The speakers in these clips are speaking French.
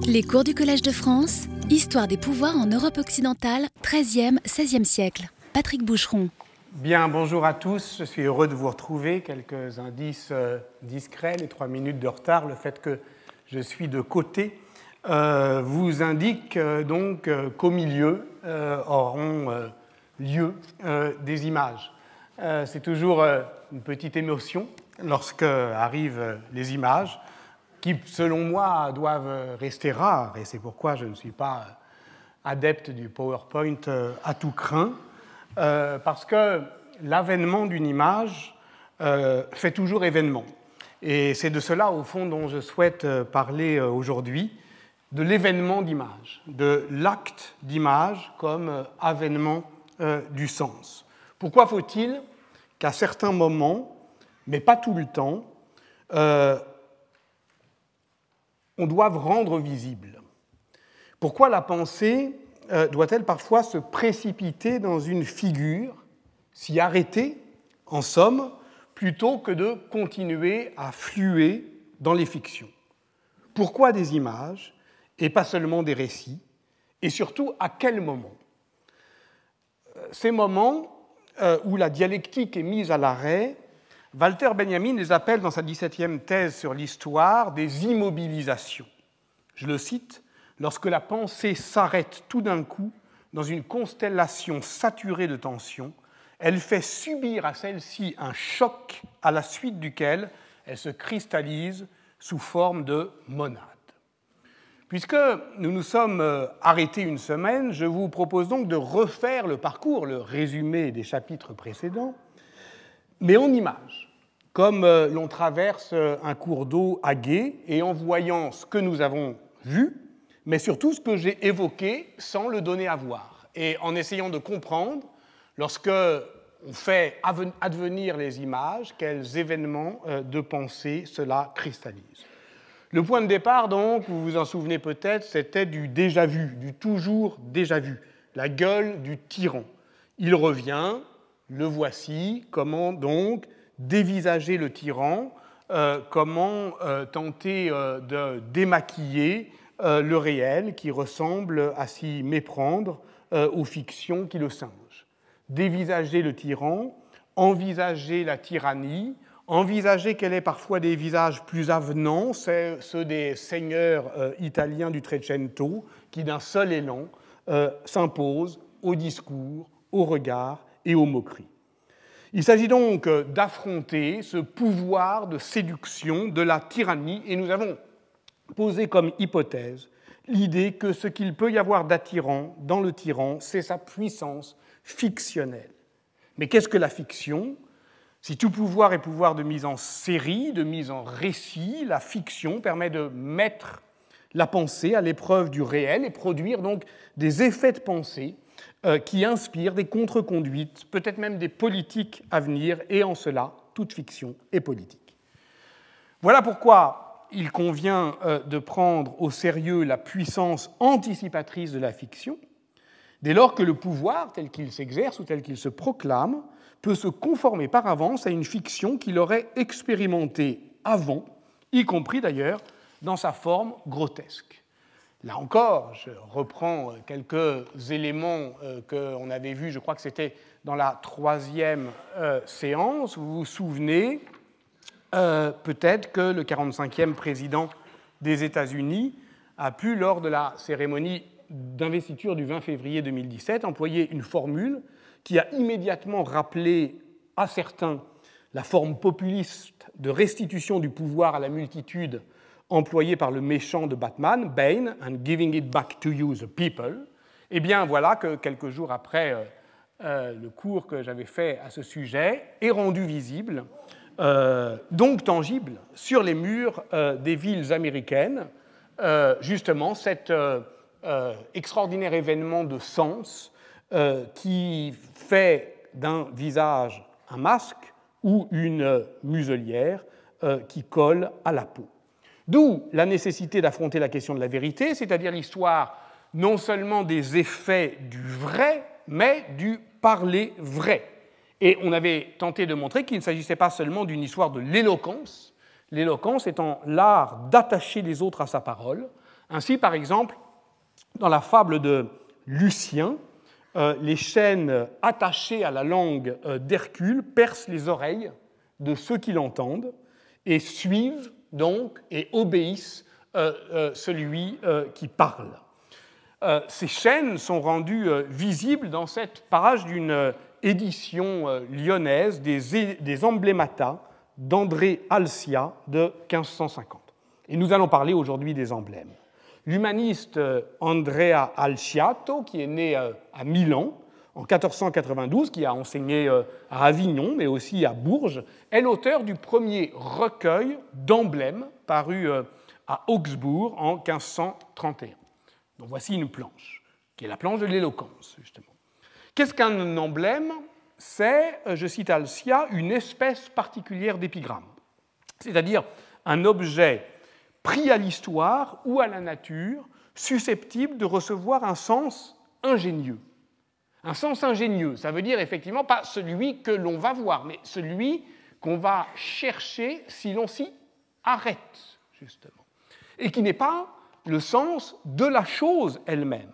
Les cours du Collège de France, Histoire des pouvoirs en Europe occidentale, 13e, 16e siècle. Patrick Boucheron. Bien, bonjour à tous. Je suis heureux de vous retrouver. Quelques indices euh, discrets, les trois minutes de retard, le fait que je suis de côté euh, vous indique euh, donc qu'au milieu auront lieu des images. C'est toujours une petite émotion lorsque arrivent les images qui, selon moi, doivent rester rares, et c'est pourquoi je ne suis pas adepte du PowerPoint euh, à tout craint, euh, parce que l'avènement d'une image euh, fait toujours événement. Et c'est de cela, au fond, dont je souhaite parler aujourd'hui, de l'événement d'image, de l'acte d'image comme avènement du sens. Pourquoi faut-il qu'à certains moments, mais pas tout le temps, on doit rendre visible. Pourquoi la pensée euh, doit-elle parfois se précipiter dans une figure, s'y arrêter, en somme, plutôt que de continuer à fluer dans les fictions? Pourquoi des images et pas seulement des récits? Et surtout, à quel moment? Euh, Ces moments euh, où la dialectique est mise à l'arrêt Walter Benjamin les appelle dans sa 17e thèse sur l'histoire des immobilisations. Je le cite, lorsque la pensée s'arrête tout d'un coup dans une constellation saturée de tension, elle fait subir à celle-ci un choc à la suite duquel elle se cristallise sous forme de monade. Puisque nous nous sommes euh, arrêtés une semaine, je vous propose donc de refaire le parcours, le résumé des chapitres précédents, mais en image, comme euh, l'on traverse euh, un cours d'eau à gué et en voyant ce que nous avons vu, mais surtout ce que j'ai évoqué sans le donner à voir, et en essayant de comprendre, lorsque on fait advenir les images, quels événements euh, de pensée cela cristallise. Le point de départ, donc, vous vous en souvenez peut-être, c'était du déjà vu, du toujours déjà vu, la gueule du tyran. Il revient, le voici, comment donc dévisager le tyran, euh, comment euh, tenter euh, de démaquiller le réel qui ressemble à s'y méprendre aux fictions qui le singent. Dévisager le tyran, envisager la tyrannie, envisager qu'elle ait parfois des visages plus avenants, ceux des seigneurs italiens du Trecento, qui d'un seul élan s'imposent au discours, au regard et aux moqueries. Il s'agit donc d'affronter ce pouvoir de séduction de la tyrannie et nous avons posé comme hypothèse l'idée que ce qu'il peut y avoir d'attirant dans le tyran, c'est sa puissance fictionnelle. Mais qu'est-ce que la fiction? Si tout pouvoir est pouvoir de mise en série, de mise en récit, la fiction permet de mettre la pensée à l'épreuve du réel et produire donc des effets de pensée qui inspire des contre-conduites, peut-être même des politiques à venir, et en cela, toute fiction est politique. Voilà pourquoi il convient euh, de prendre au sérieux la puissance anticipatrice de la fiction, dès lors que le pouvoir, tel qu'il s'exerce ou tel qu'il se proclame, peut se conformer par avance à une fiction qu'il aurait expérimentée avant, y compris d'ailleurs dans sa forme grotesque. Là encore, je reprends quelques éléments euh, qu'on avait vus, je crois que c'était dans la troisième euh, séance. Vous vous souvenez euh, peut-être que le 45e président des États-Unis a pu, lors de la cérémonie d'investiture du 20 février 2017, employer une formule qui a immédiatement rappelé à certains la forme populiste de restitution du pouvoir à la multitude employé par le méchant de Batman, Bane, and giving it back to you, the people, eh bien voilà que quelques jours après euh, euh, le cours que j'avais fait à ce sujet est rendu visible, euh, donc tangible, sur les murs des villes américaines, justement cet extraordinaire événement de sens qui fait d'un visage un masque ou une muselière qui colle à la peau. D'où la nécessité d'affronter la question de la vérité, c'est-à-dire l'histoire non seulement des effets du vrai, mais du parler vrai. Et on avait tenté de montrer qu'il ne s'agissait pas seulement d'une histoire de l'éloquence, l'éloquence étant l'art d'attacher les autres à sa parole, Ainsi, par exemple, dans la fable de Lucien, euh, les chaînes attachées à la langue euh, d'Hercule percent les oreilles de ceux qui l'entendent et suivent donc et obéissent euh, celui qui parle. ces chaînes sont rendues visibles dans cette page d'une édition lyonnaise des, des emblémata d'André Alcia de 1550. Et nous allons parler aujourd'hui des emblèmes. L'humaniste euh, Andrea Alciato, qui est né euh, à Milan en 1492, qui a enseigné euh, à Avignon, mais aussi à Bourges, est l'auteur du premier recueil d'emblèmes paru à Augsbourg en 1531. Donc voici une planche, qui est la planche de l'éloquence, justement. Qu'est-ce qu'un emblème? C'est, je cite Alcia, une espèce particulière d'épigramme, c'est-à-dire un objet pris à l'histoire ou à la nature, susceptible de recevoir un sens ingénieux. Un sens ingénieux, ça veut dire effectivement pas celui que l'on va voir, mais celui qu'on va chercher si l'on s'y arrête, justement. Et qui n'est pas le sens de la chose elle-même.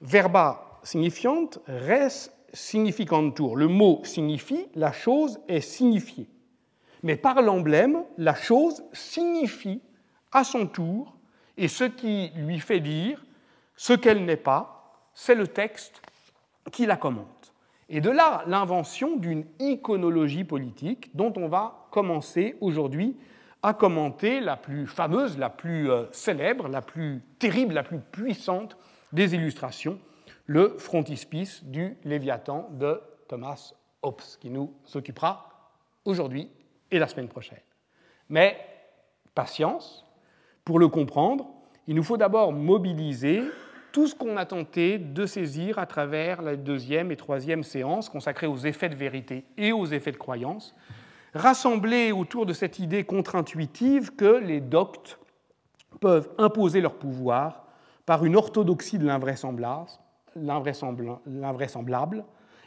Verba signifiant, res significantur. Le mot signifie, la chose est signifiée. Mais par l'emblème, la chose signifie à son tour, et ce qui lui fait dire ce qu'elle n'est pas, c'est le texte qui la commente. Et de là l'invention d'une iconologie politique dont on va commencer aujourd'hui à commenter la plus fameuse, la plus euh, célèbre, la plus terrible, la plus puissante des illustrations, le frontispice du Léviathan de Thomas Hobbes, qui nous occupera aujourd'hui et la semaine prochaine. Mais patience, pour le comprendre, il nous faut d'abord mobiliser tout ce qu'on a tenté de saisir à travers la deuxième et troisième séance consacrées aux effets de vérité et aux effets de croyance, rassembler autour de cette idée contre-intuitive que les doctes peuvent imposer leur pouvoir par une orthodoxie de l'invraisemblable,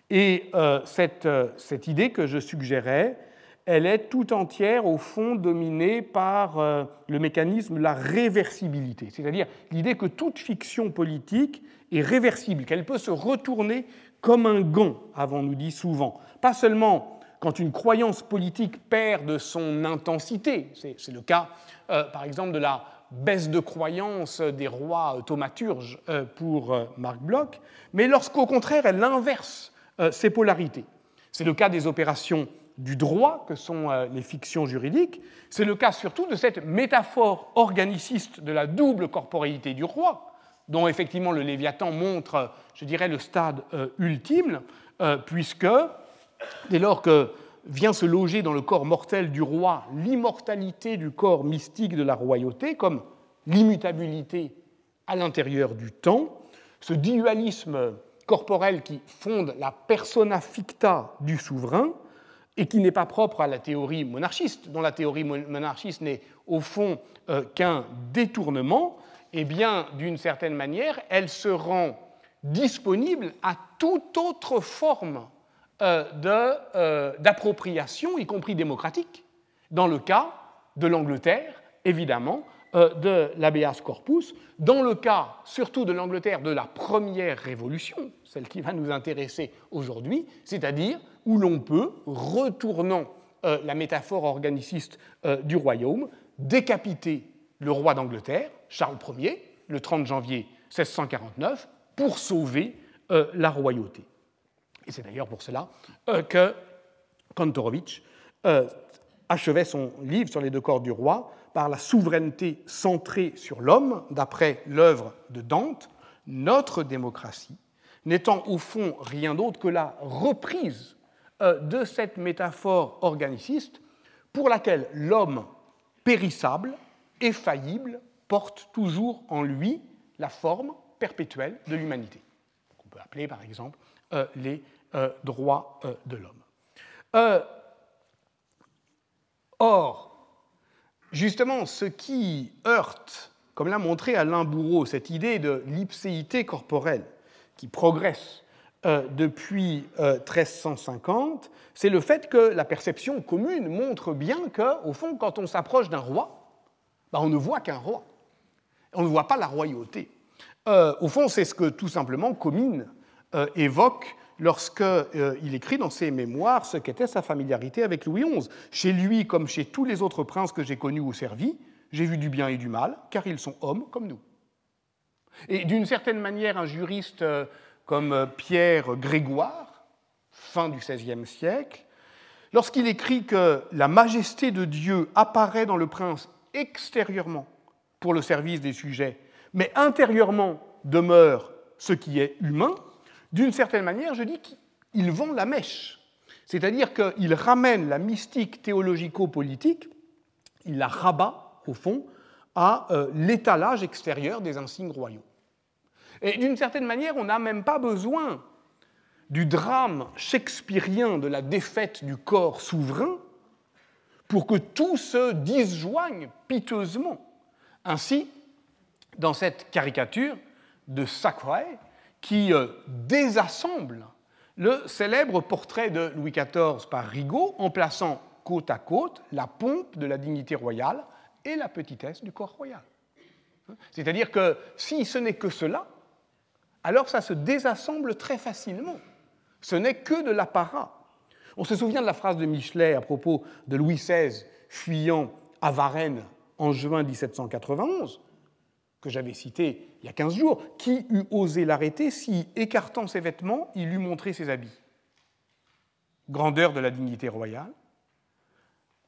et euh, euh, cette idée que je suggérais elle est tout entière, au fond, dominée par euh, le mécanisme de la réversibilité, c'est-à-dire l'idée que toute fiction politique est réversible, qu'elle peut se retourner comme un gant, avons-nous dit souvent. Pas seulement quand une croyance politique perd de son intensité, c'est le cas, euh, par exemple, de la baisse de croyance des rois thaumaturges euh, pour Marc Bloch, mais lorsqu'au contraire elle inverse ces polarités. C'est le cas des opérations du droit que sont euh, les fictions juridiques. C'est le cas surtout de cette métaphore organiciste de la double corporéité du roi, dont effectivement le Léviathan montre, je dirais, le stade euh, ultime, euh, puisque dès lors que vient se loger dans le corps mortel du roi l'immortalité du corps mystique de la royauté, comme l'immutabilité à l'intérieur du temps, ce dualisme corporel qui fonde la persona ficta du souverain, et qui n'est pas propre à la théorie monarchiste, dont la théorie monarchiste n'est au fond euh, qu'un détournement, eh bien, d'une certaine manière, elle se rend disponible à toute autre forme euh, euh, d'appropriation, y compris démocratique, dans le cas de l'Angleterre, évidemment, de l'habeas corpus, dans le cas surtout de l'Angleterre de la première révolution, celle qui va nous intéresser aujourd'hui, c'est-à-dire où l'on peut, retournant euh, la métaphore organiciste euh, du royaume, décapiter le roi d'Angleterre, Charles Ier, le 30 janvier 1649, pour sauver euh, la royauté. Et c'est d'ailleurs pour cela que Kantorowicz achevait son livre sur les deux corps du roi par la souveraineté centrée sur l'homme, d'après l'œuvre de Dante, notre démocratie, n'étant au fond rien d'autre que la reprise de cette métaphore organiciste pour laquelle l'homme périssable et faillible porte toujours en lui la forme perpétuelle de l'humanité. On peut appeler par exemple euh, les euh, droits de l'homme. or, justement, ce qui heurte, comme l'a montré Alain Bourreau, cette idée de l'ipséité corporelle qui progresse euh, depuis 1350, euh, c'est le fait que la perception commune montre bien que, au fond, quand on s'approche d'un roi, bah, on ne voit qu'un roi. On ne voit pas la royauté. Euh, au fond, c'est ce que tout simplement Comines évoque lorsqu'il écrit dans ses mémoires ce qu'était sa familiarité avec Louis XI. Chez lui, comme chez tous les autres princes que j'ai connus ou servis, j'ai vu du bien et du mal, car ils sont hommes comme nous. Et d'une certaine manière, un juriste comme Pierre Grégoire, fin du XVIe siècle, lorsqu'il écrit que la majesté de Dieu apparaît dans le prince extérieurement pour le service des sujets, mais intérieurement demeure ce qui est humain, d'une certaine manière, je dis qu'il vend la mèche. C'est-à-dire qu'il ramène la mystique théologico-politique, il la rabat, au fond, à euh, l'étalage extérieur des insignes royaux. Et d'une certaine manière, on n'a même pas besoin du drame shakespearien de la défaite du corps souverain pour que tout se disjoigne piteusement. Ainsi, dans cette caricature de Sacray, qui euh, désassemble le célèbre portrait de Louis XIV par Rigaud en plaçant côte à côte la pompe de la dignité royale et la petitesse du corps royal. C'est-à-dire que si ce n'est que cela, alors ça se désassemble très facilement. Ce n'est que de l'apparat. On se souvient de la phrase de Michelet à propos de Louis XVI fuyant à Varennes en juin 1791, que j'avais cité il y a 15 jours. Qui eût osé l'arrêter si, écartant ses vêtements, il eût montré ses habits? Grandeur de la dignité royale,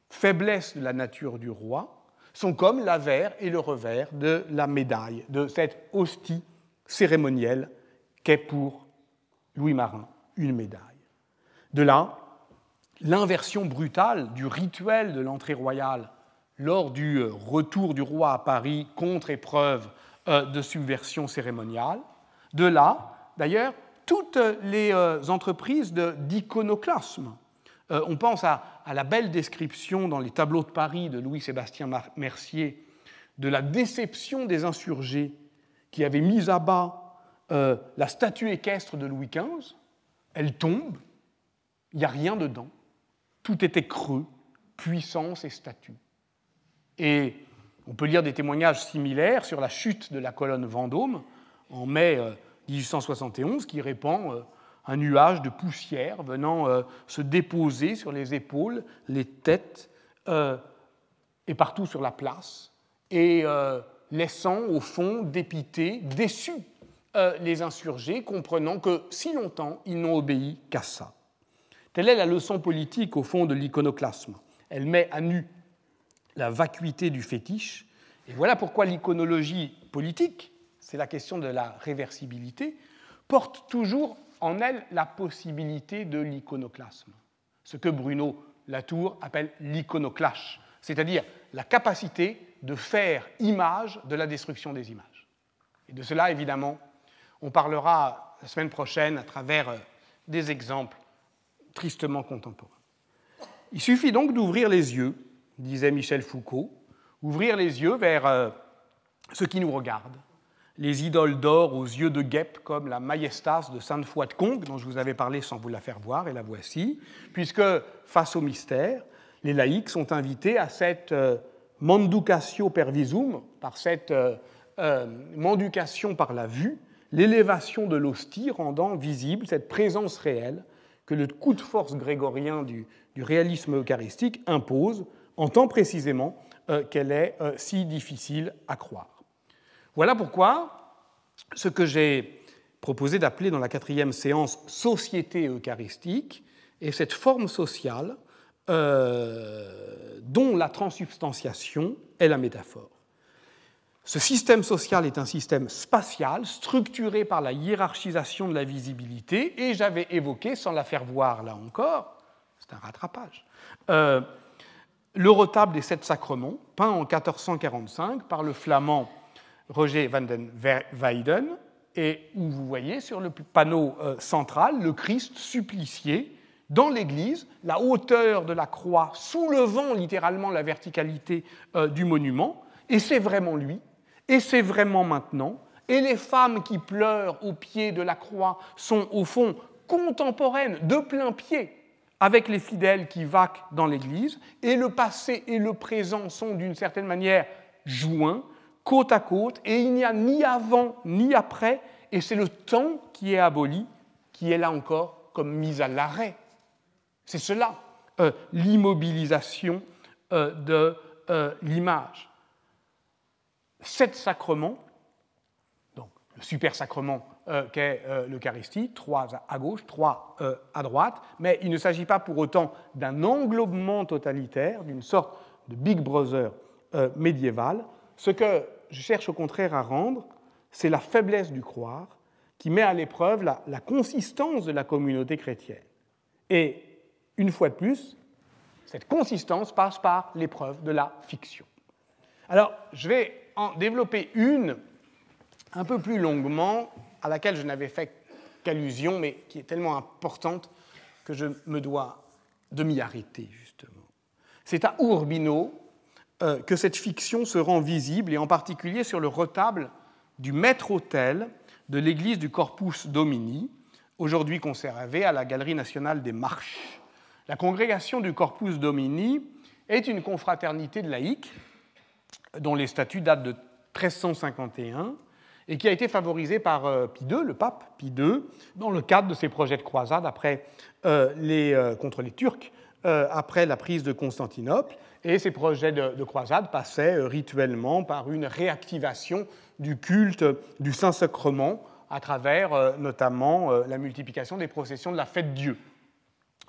faiblesse de la nature du roi, sont comme l'avers et le revers de la médaille, de cette hostie cérémonielle qu'est pour Louis Marin une médaille. De là, l'inversion brutale du rituel de l'entrée royale lors du euh, retour du roi à Paris contre épreuve euh, de subversion cérémoniale. De là, d'ailleurs, toutes les euh, entreprises d'iconoclasme. On pense à, la belle description dans les tableaux de Paris de Louis-Sébastien Mercier de la déception des insurgés qui avaient mis à bas la statue équestre de Louis XV. Elle tombe, il n'y a rien dedans. Tout était creux, puissance et statue. Et on peut lire des témoignages similaires sur la chute de la colonne Vendôme en mai 1871 euh, qui répand euh, un nuage de poussière venant euh, se déposer sur les épaules, les têtes et partout sur la place et laissant au fond dépiter, déçus les insurgés, comprenant que si longtemps ils n'ont obéi qu'à ça. Telle est la leçon politique au fond de l'iconoclasme. Elle met à nu la vacuité du fétiche. Et voilà pourquoi l'iconologie politique, c'est la question de la réversibilité, porte toujours en elle la possibilité de l'iconoclasme, ce que Bruno Latour appelle l'iconoclash, c'est-à-dire la capacité de faire image de la destruction des images. Et de cela, évidemment, on parlera la semaine prochaine à travers euh, des exemples tristement contemporains. Il suffit donc d'ouvrir les yeux disait Michel Foucault, ouvrir les yeux vers euh, ce qui nous regarde, les idoles d'or aux yeux de guêpe comme la Majestas de Sainte Foy de Congue, dont je vous avais parlé sans vous la faire voir, et la voici, puisque face au mystère, les laïcs sont invités à cette euh, manducatio per visum, par cette euh, manducation par la vue, l'élévation de l'hostie rendant visible cette présence réelle que le coup de force grégorien du, réalisme eucharistique impose entend précisément euh, qu'elle est euh, si difficile à croire. Voilà pourquoi ce que j'ai proposé d'appeler dans la quatrième séance société eucharistique est cette forme sociale euh, dont la transsubstantiation est la métaphore. Ce système social est un système spatial, structuré par la hiérarchisation de la visibilité, et j'avais évoqué, sans la faire voir là encore, c'est un rattrapage, le retable des sept sacrements, peint en 1445 par le flamand Roger van den Weyden, et où vous voyez sur le panneau euh, central le Christ supplicié dans l'Église, la hauteur de la croix soulevant littéralement la verticalité euh, du monument, et c'est vraiment lui, et c'est vraiment maintenant, et les femmes qui pleurent au pied de la croix sont au fond contemporaines de plein pied avec les fidèles qui vaquent dans l'Église, et le passé et le présent sont d'une certaine manière joints, côte à côte, et il n'y a ni avant ni après, et c'est le temps qui est aboli, qui est là encore comme mise à l'arrêt. C'est cela, euh, l'immobilisation euh, de euh, l'image. Sept sacrements, donc le super sacrement qu'est l'Eucharistie, trois à gauche, trois à droite, mais il ne s'agit pas pour autant d'un englobement totalitaire, d'une sorte de Big Brother médiéval. Ce que je cherche au contraire à rendre, c'est la faiblesse du croire qui met à l'épreuve la, la, consistance de la communauté chrétienne. Et une fois de plus, cette consistance passe par l'épreuve de la fiction. Alors, je vais en développer une un peu plus longuement, à laquelle je n'avais fait qu'allusion, mais qui est tellement importante que je me dois de m'y arrêter, justement. C'est à Urbino euh, que cette fiction se rend visible, et en particulier sur le retable du maître-autel de l'église du Corpus Domini, aujourd'hui conservé à la Galerie nationale des Marches. La congrégation du Corpus Domini est une confraternité de laïcs dont les statuts datent de 1351 et qui a été favorisée par euh, Pie II, le pape Pie II, dans le cadre de ses projets de croisade après euh, les, contre les Turcs après la prise de Constantinople et ces projets de, croisade passaient euh, rituellement par une réactivation du culte du Saint-Sacrement à travers euh, notamment euh, la multiplication des processions de la fête Dieu.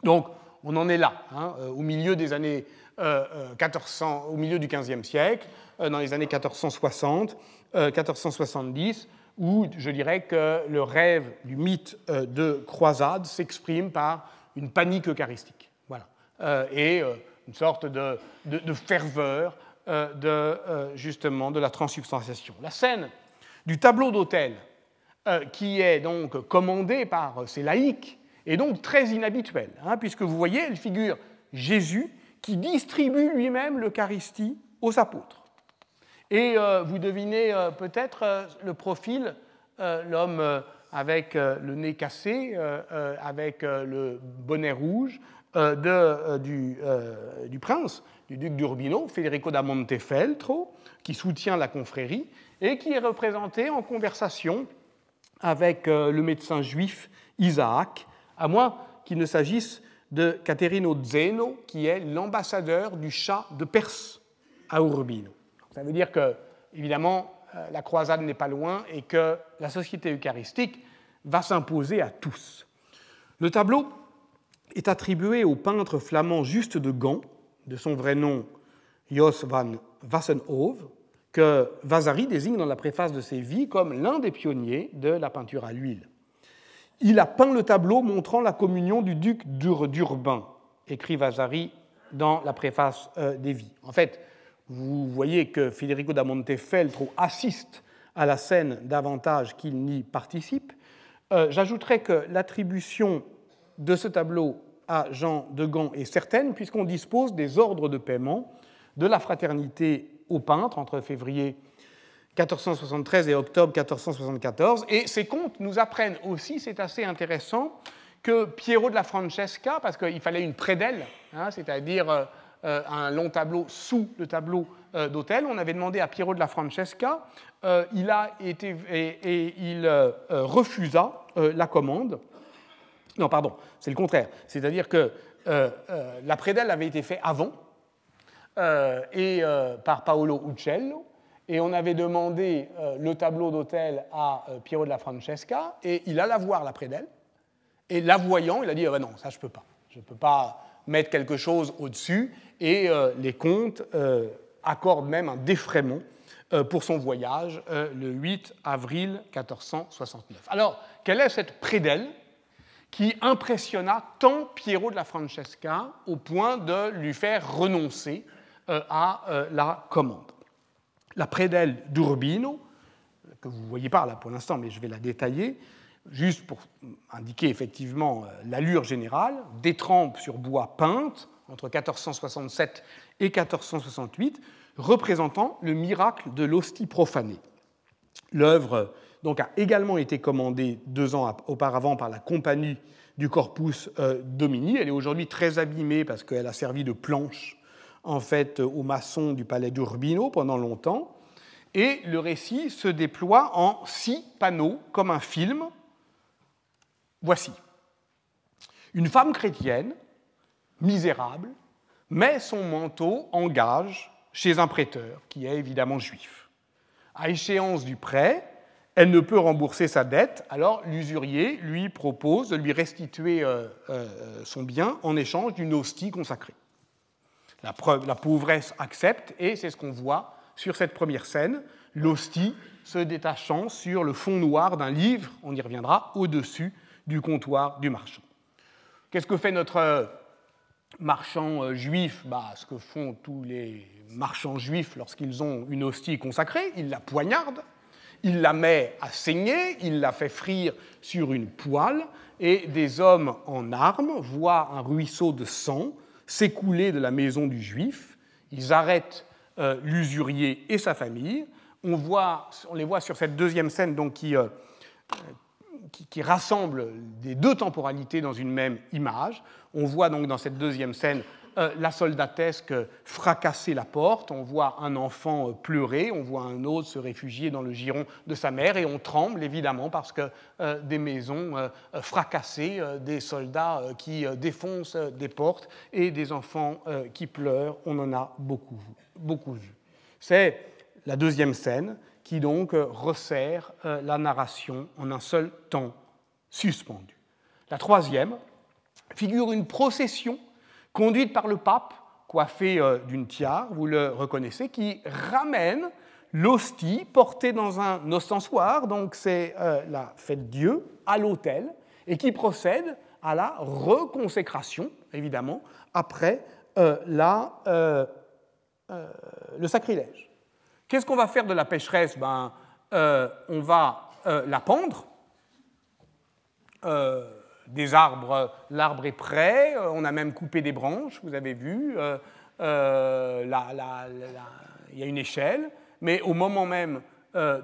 Donc, on en est là, hein, au milieu des années 1400, au milieu du XVe siècle, dans les années 1460, 1470, où je dirais que le rêve du mythe de croisade s'exprime par une panique eucharistique. Voilà. et une sorte de, ferveur euh, de, euh, justement de la transubstantiation. La scène du tableau d'autel, euh, qui est donc commandé par ces laïcs, est donc très inhabituelle, hein, puisque vous voyez, elle figure Jésus qui distribue lui-même l'Eucharistie aux apôtres. Et vous devinez peut-être le profil, l'homme avec le nez cassé, avec le bonnet rouge, euh, de, euh, du, euh, du, prince, du duc d'Urbino, Federico da Montefeltro, qui soutient la confrérie et qui est représenté en conversation avec le médecin juif Isaac, à moins qu'il ne s'agisse de Caterino Zeno, qui est l'ambassadeur du chat de Perse à Urbino. Ça veut dire que, évidemment, la croisade n'est pas loin et que la société eucharistique va s'imposer à tous. Le tableau est attribué au peintre flamand Juste de Gand, de son vrai nom Jos van Wassenhove, que Vasari désigne dans la préface de ses vies comme l'un des pionniers de la peinture à l'huile. Il a peint le tableau montrant la communion du duc d'Urbain, écrit Vasari dans la préface euh, des vies. En fait, vous voyez que Federico da Montefeltro assiste à la scène davantage qu'il n'y participe. Euh, j'ajouterais que l'attribution de ce tableau à Jean de Gand est certaine, puisqu'on dispose des ordres de paiement de la fraternité aux peintres entre février 1473 et octobre 1474. Et ces comptes nous apprennent aussi, c'est assez intéressant, que Piero de la Francesca, parce qu'il fallait une prédelle, hein, c'est-à-dire euh, euh, un long tableau sous le tableau euh, d'hôtel, on avait demandé à Piero de la Francesca, il a été et il refusa la commande. Non, pardon, c'est le contraire. C'est-à-dire que euh, euh, la prédelle avait été faite avant euh, et, par Paolo Uccello, et on avait demandé le tableau d'hôtel à Piero de la Francesca, et il alla voir la prédelle, et la voyant, il a dit ah ben non, ça je ne peux pas. Je ne peux pas mettre quelque chose au-dessus, et les comtes accordent même un défraiement pour son voyage le 8 avril 1469. Alors, quelle est cette prédelle qui impressionna tant Piero de la Francesca au point de lui faire renoncer euh, à euh, la commande? La prédelle d'Urbino, que vous ne voyez pas là pour l'instant, mais je vais la détailler, juste pour indiquer effectivement euh, l'allure générale, des trempes sur bois peintes entre 1467 et 1468, représentant le miracle de l'hostie profanée. L'œuvre donc, a également été commandée deux ans auparavant par la compagnie du Corpus euh, Domini. Elle est aujourd'hui très abîmée parce qu'elle a servi de planche en fait aux maçons du palais d'Urbino pendant longtemps. Et le récit se déploie en six panneaux, comme un film. Voici. Une femme chrétienne, misérable, met son manteau en gage chez un prêteur, qui est évidemment juif. À échéance du prêt, elle ne peut rembourser sa dette, alors l'usurier lui propose de lui restituer euh, euh, son bien en échange d'une hostie consacrée. La, pauvresse accepte et c'est ce qu'on voit sur cette première scène, l'hostie se détachant sur le fond noir d'un livre, on y reviendra, au-dessus du comptoir du marchand. Qu'est-ce que fait notre euh, marchand juif? Bah, Ce que font tous les marchands juifs lorsqu'ils ont une hostie consacrée, ils la poignardent il la met à saigner, il la fait frire sur une poêle, et des hommes en armes voient un ruisseau de sang s'écouler de la maison du juif. Ils arrêtent euh, l'usurier et sa famille. On, voit, on, les voit sur cette deuxième scène donc, qui, euh, qui, qui, rassemble des deux temporalités dans une même image. On voit donc dans cette deuxième scène euh, la soldatesque fracasser la porte, on voit un enfant euh, pleurer, on voit un autre se réfugier dans le giron de sa mère et on tremble évidemment parce que euh, des maisons fracassées, des soldats qui défoncent des portes et des enfants qui pleurent, on en a beaucoup, beaucoup vu. C'est la deuxième scène qui donc resserre la narration en un seul temps suspendu. La troisième figure une procession conduite par le pape, coiffé euh, d'une tiare, vous le reconnaissez, qui ramène l'hostie portée dans un ostensoir, donc c'est euh, la fête Dieu, à l'autel, et qui procède à la reconsécration, évidemment, après euh, le sacrilège. Qu'est-ce qu'on va faire de la pécheresse? Ben, On va la pendre des arbres, l'arbre est prêt, euh, on a même coupé des branches, vous avez vu, euh, euh, il y a une échelle, mais au moment même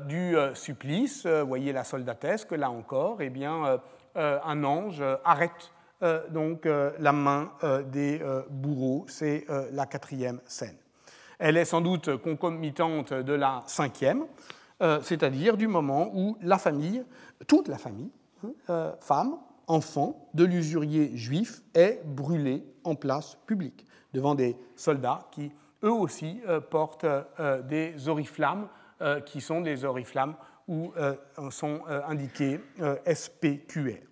du supplice, vous voyez la soldatesque, là encore, eh bien, un ange arrête donc la main des bourreaux, c'est la quatrième scène. Elle est sans doute concomitante de la cinquième, c'est-à-dire du moment où la famille, toute la famille, hein, femme, enfant de l'usurier juif est brûlé en place publique devant des soldats qui, eux aussi, euh, portent euh, des oriflammes euh, qui sont des oriflammes où sont indiqués SPQR.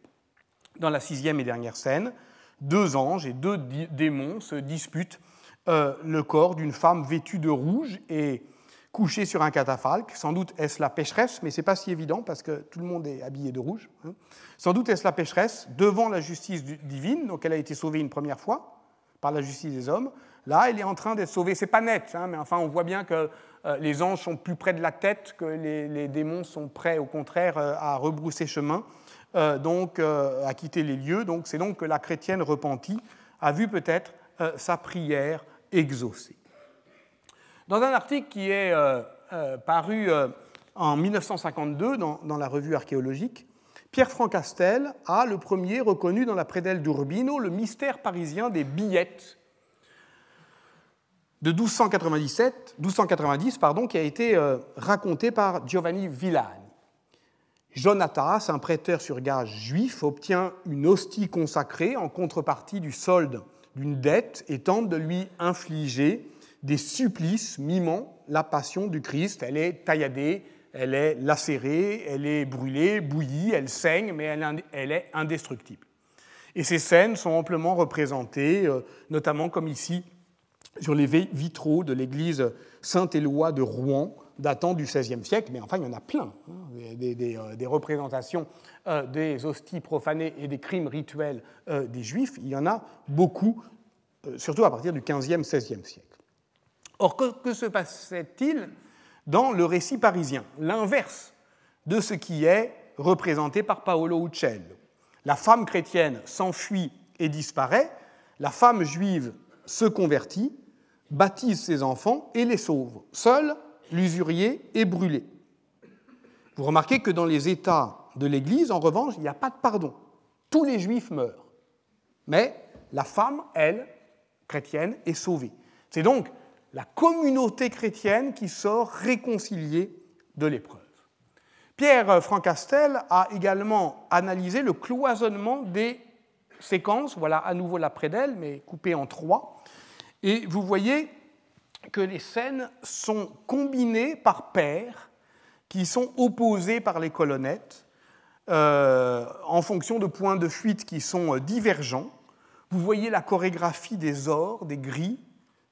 Dans la sixième et dernière scène, deux anges et deux démons se disputent le corps d'une femme vêtue de rouge et couché sur un catafalque. Sans doute est-ce la pécheresse, mais ce n'est pas si évident parce que tout le monde est habillé de rouge. Hein. Sans doute est-ce la pécheresse devant la justice divine, donc elle a été sauvée une première fois par la justice des hommes. Là, elle est en train d'être sauvée. C'est pas net, hein, mais enfin, on voit bien que euh, les anges sont plus près de la tête, que les, démons sont prêts, au contraire, euh, à rebrousser chemin, euh, donc à quitter les lieux. Donc, c'est donc que la chrétienne repentie a vu peut-être sa prière exaucée. Dans un article qui est euh, euh, paru euh, en 1952 dans, la revue archéologique, Pierre-Franck Castel a le premier reconnu dans la prédelle d'Urbino le mystère parisien des billettes de 1297, 1290 pardon, qui a été raconté par Giovanni Villani. Jonatas, un prêteur sur gage juif, obtient une hostie consacrée en contrepartie du solde d'une dette et tente de lui infliger des supplices mimant la passion du Christ. Elle est tailladée, elle est lacérée, elle est brûlée, bouillie, elle saigne, mais elle, est indestructible. Et ces scènes sont amplement représentées, euh, notamment comme ici sur les vitraux de l'église Saint-Éloi de Rouen, datant du XVIe siècle, mais enfin il y en a plein, hein, des, euh, représentations euh, des hosties profanées et des crimes rituels des Juifs, il y en a beaucoup, surtout à partir du XVe, XVIe siècle. Or, que, se passait-il dans le récit parisien? L'inverse de ce qui est représenté par Paolo Uccello. La femme chrétienne s'enfuit et disparaît, la femme juive se convertit, baptise ses enfants et les sauve. Seul l'usurier est brûlé. Vous remarquez que dans les États de l'Église, en revanche, il n'y a pas de pardon. Tous les juifs meurent. Mais la femme, elle, chrétienne, est sauvée. C'est donc la communauté chrétienne qui sort réconciliée de l'épreuve. Pierre Francastel a également analysé le cloisonnement des séquences. Voilà à nouveau la prédelle, mais coupée en trois. Et vous voyez que les scènes sont combinées par paires qui sont opposées par les colonnettes euh, en fonction de points de fuite qui sont euh, divergents. Vous voyez la chorégraphie des ors, des gris,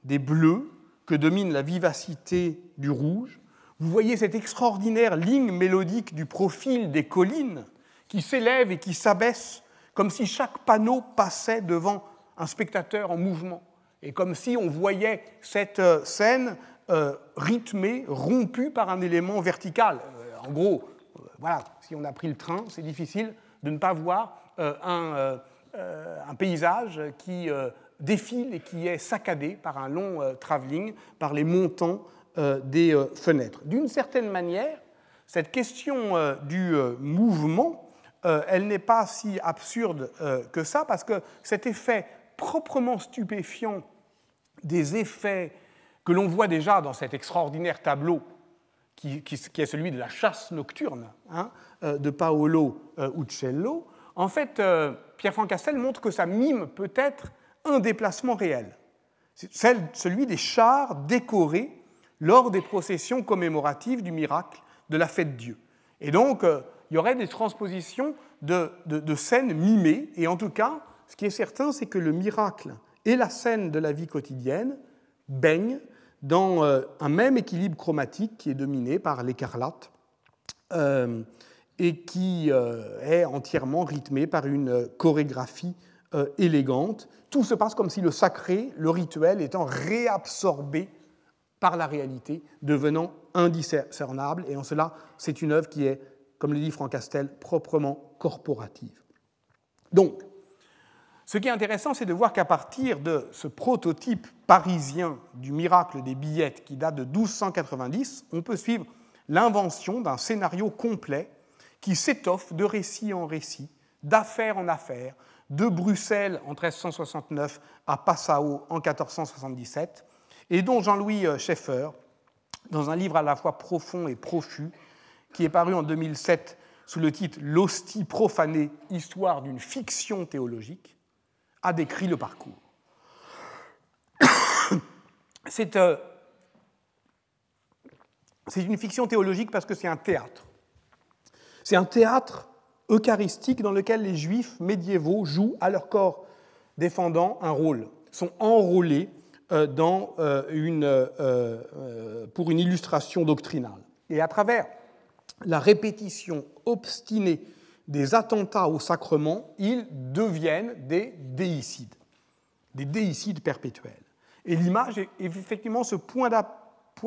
des bleus domine la vivacité du rouge. Vous voyez cette extraordinaire ligne mélodique du profil des collines qui s'élève et qui s'abaisse comme si chaque panneau passait devant un spectateur en mouvement et comme si on voyait cette euh, scène euh, rythmée, rompue par un élément vertical. Euh, en gros, voilà, si on a pris le train, c'est difficile de ne pas voir un, paysage qui défile et qui est saccadé par un long travelling, par les montants des fenêtres. D'une certaine manière, cette question du mouvement, elle n'est pas si absurde que ça, parce que cet effet proprement stupéfiant des effets que l'on voit déjà dans cet extraordinaire tableau qui, est celui de la chasse nocturne hein, euh, de Paolo euh, Uccello, en fait, euh, Pierre-Franck Castel montre que ça mime peut-être un déplacement réel, celui des chars décorés lors des processions commémoratives du miracle de la fête Dieu. Et donc, il y aurait des transpositions de, scènes mimées, et en tout cas, ce qui est certain, c'est que le miracle et la scène de la vie quotidienne baignent dans euh, un même équilibre chromatique qui est dominé par l'écarlate euh, et qui euh, est entièrement rythmé par une chorégraphie élégante. Tout se passe comme si le sacré, le rituel, étant réabsorbé par la réalité, devenant indiscernable. Et en cela, c'est une œuvre qui est, comme le dit Franck Castel, proprement corporative. Donc, ce qui est intéressant, c'est de voir qu'à partir de ce prototype parisien du miracle des billettes qui date de 1290, on peut suivre l'invention d'un scénario complet qui s'étoffe de récit en récit, d'affaire en affaire, de Bruxelles en 1369 à Passau en 1477, et dont Jean-Louis euh, Schaeffer, dans un livre à la fois profond et profus, qui est paru en 2007 sous le titre L'hostie profanée, histoire d'une fiction théologique, a décrit le parcours. Euh, c'est une fiction théologique parce que c'est un théâtre. C'est un théâtre eucharistique dans lequel les juifs médiévaux jouent à leur corps défendant un rôle, sont enrôlés euh, euh, une, pour une illustration doctrinale. Et à travers la répétition obstinée des attentats au sacrement, ils deviennent des déicides, des déicides perpétuels. Et l'image est effectivement ce point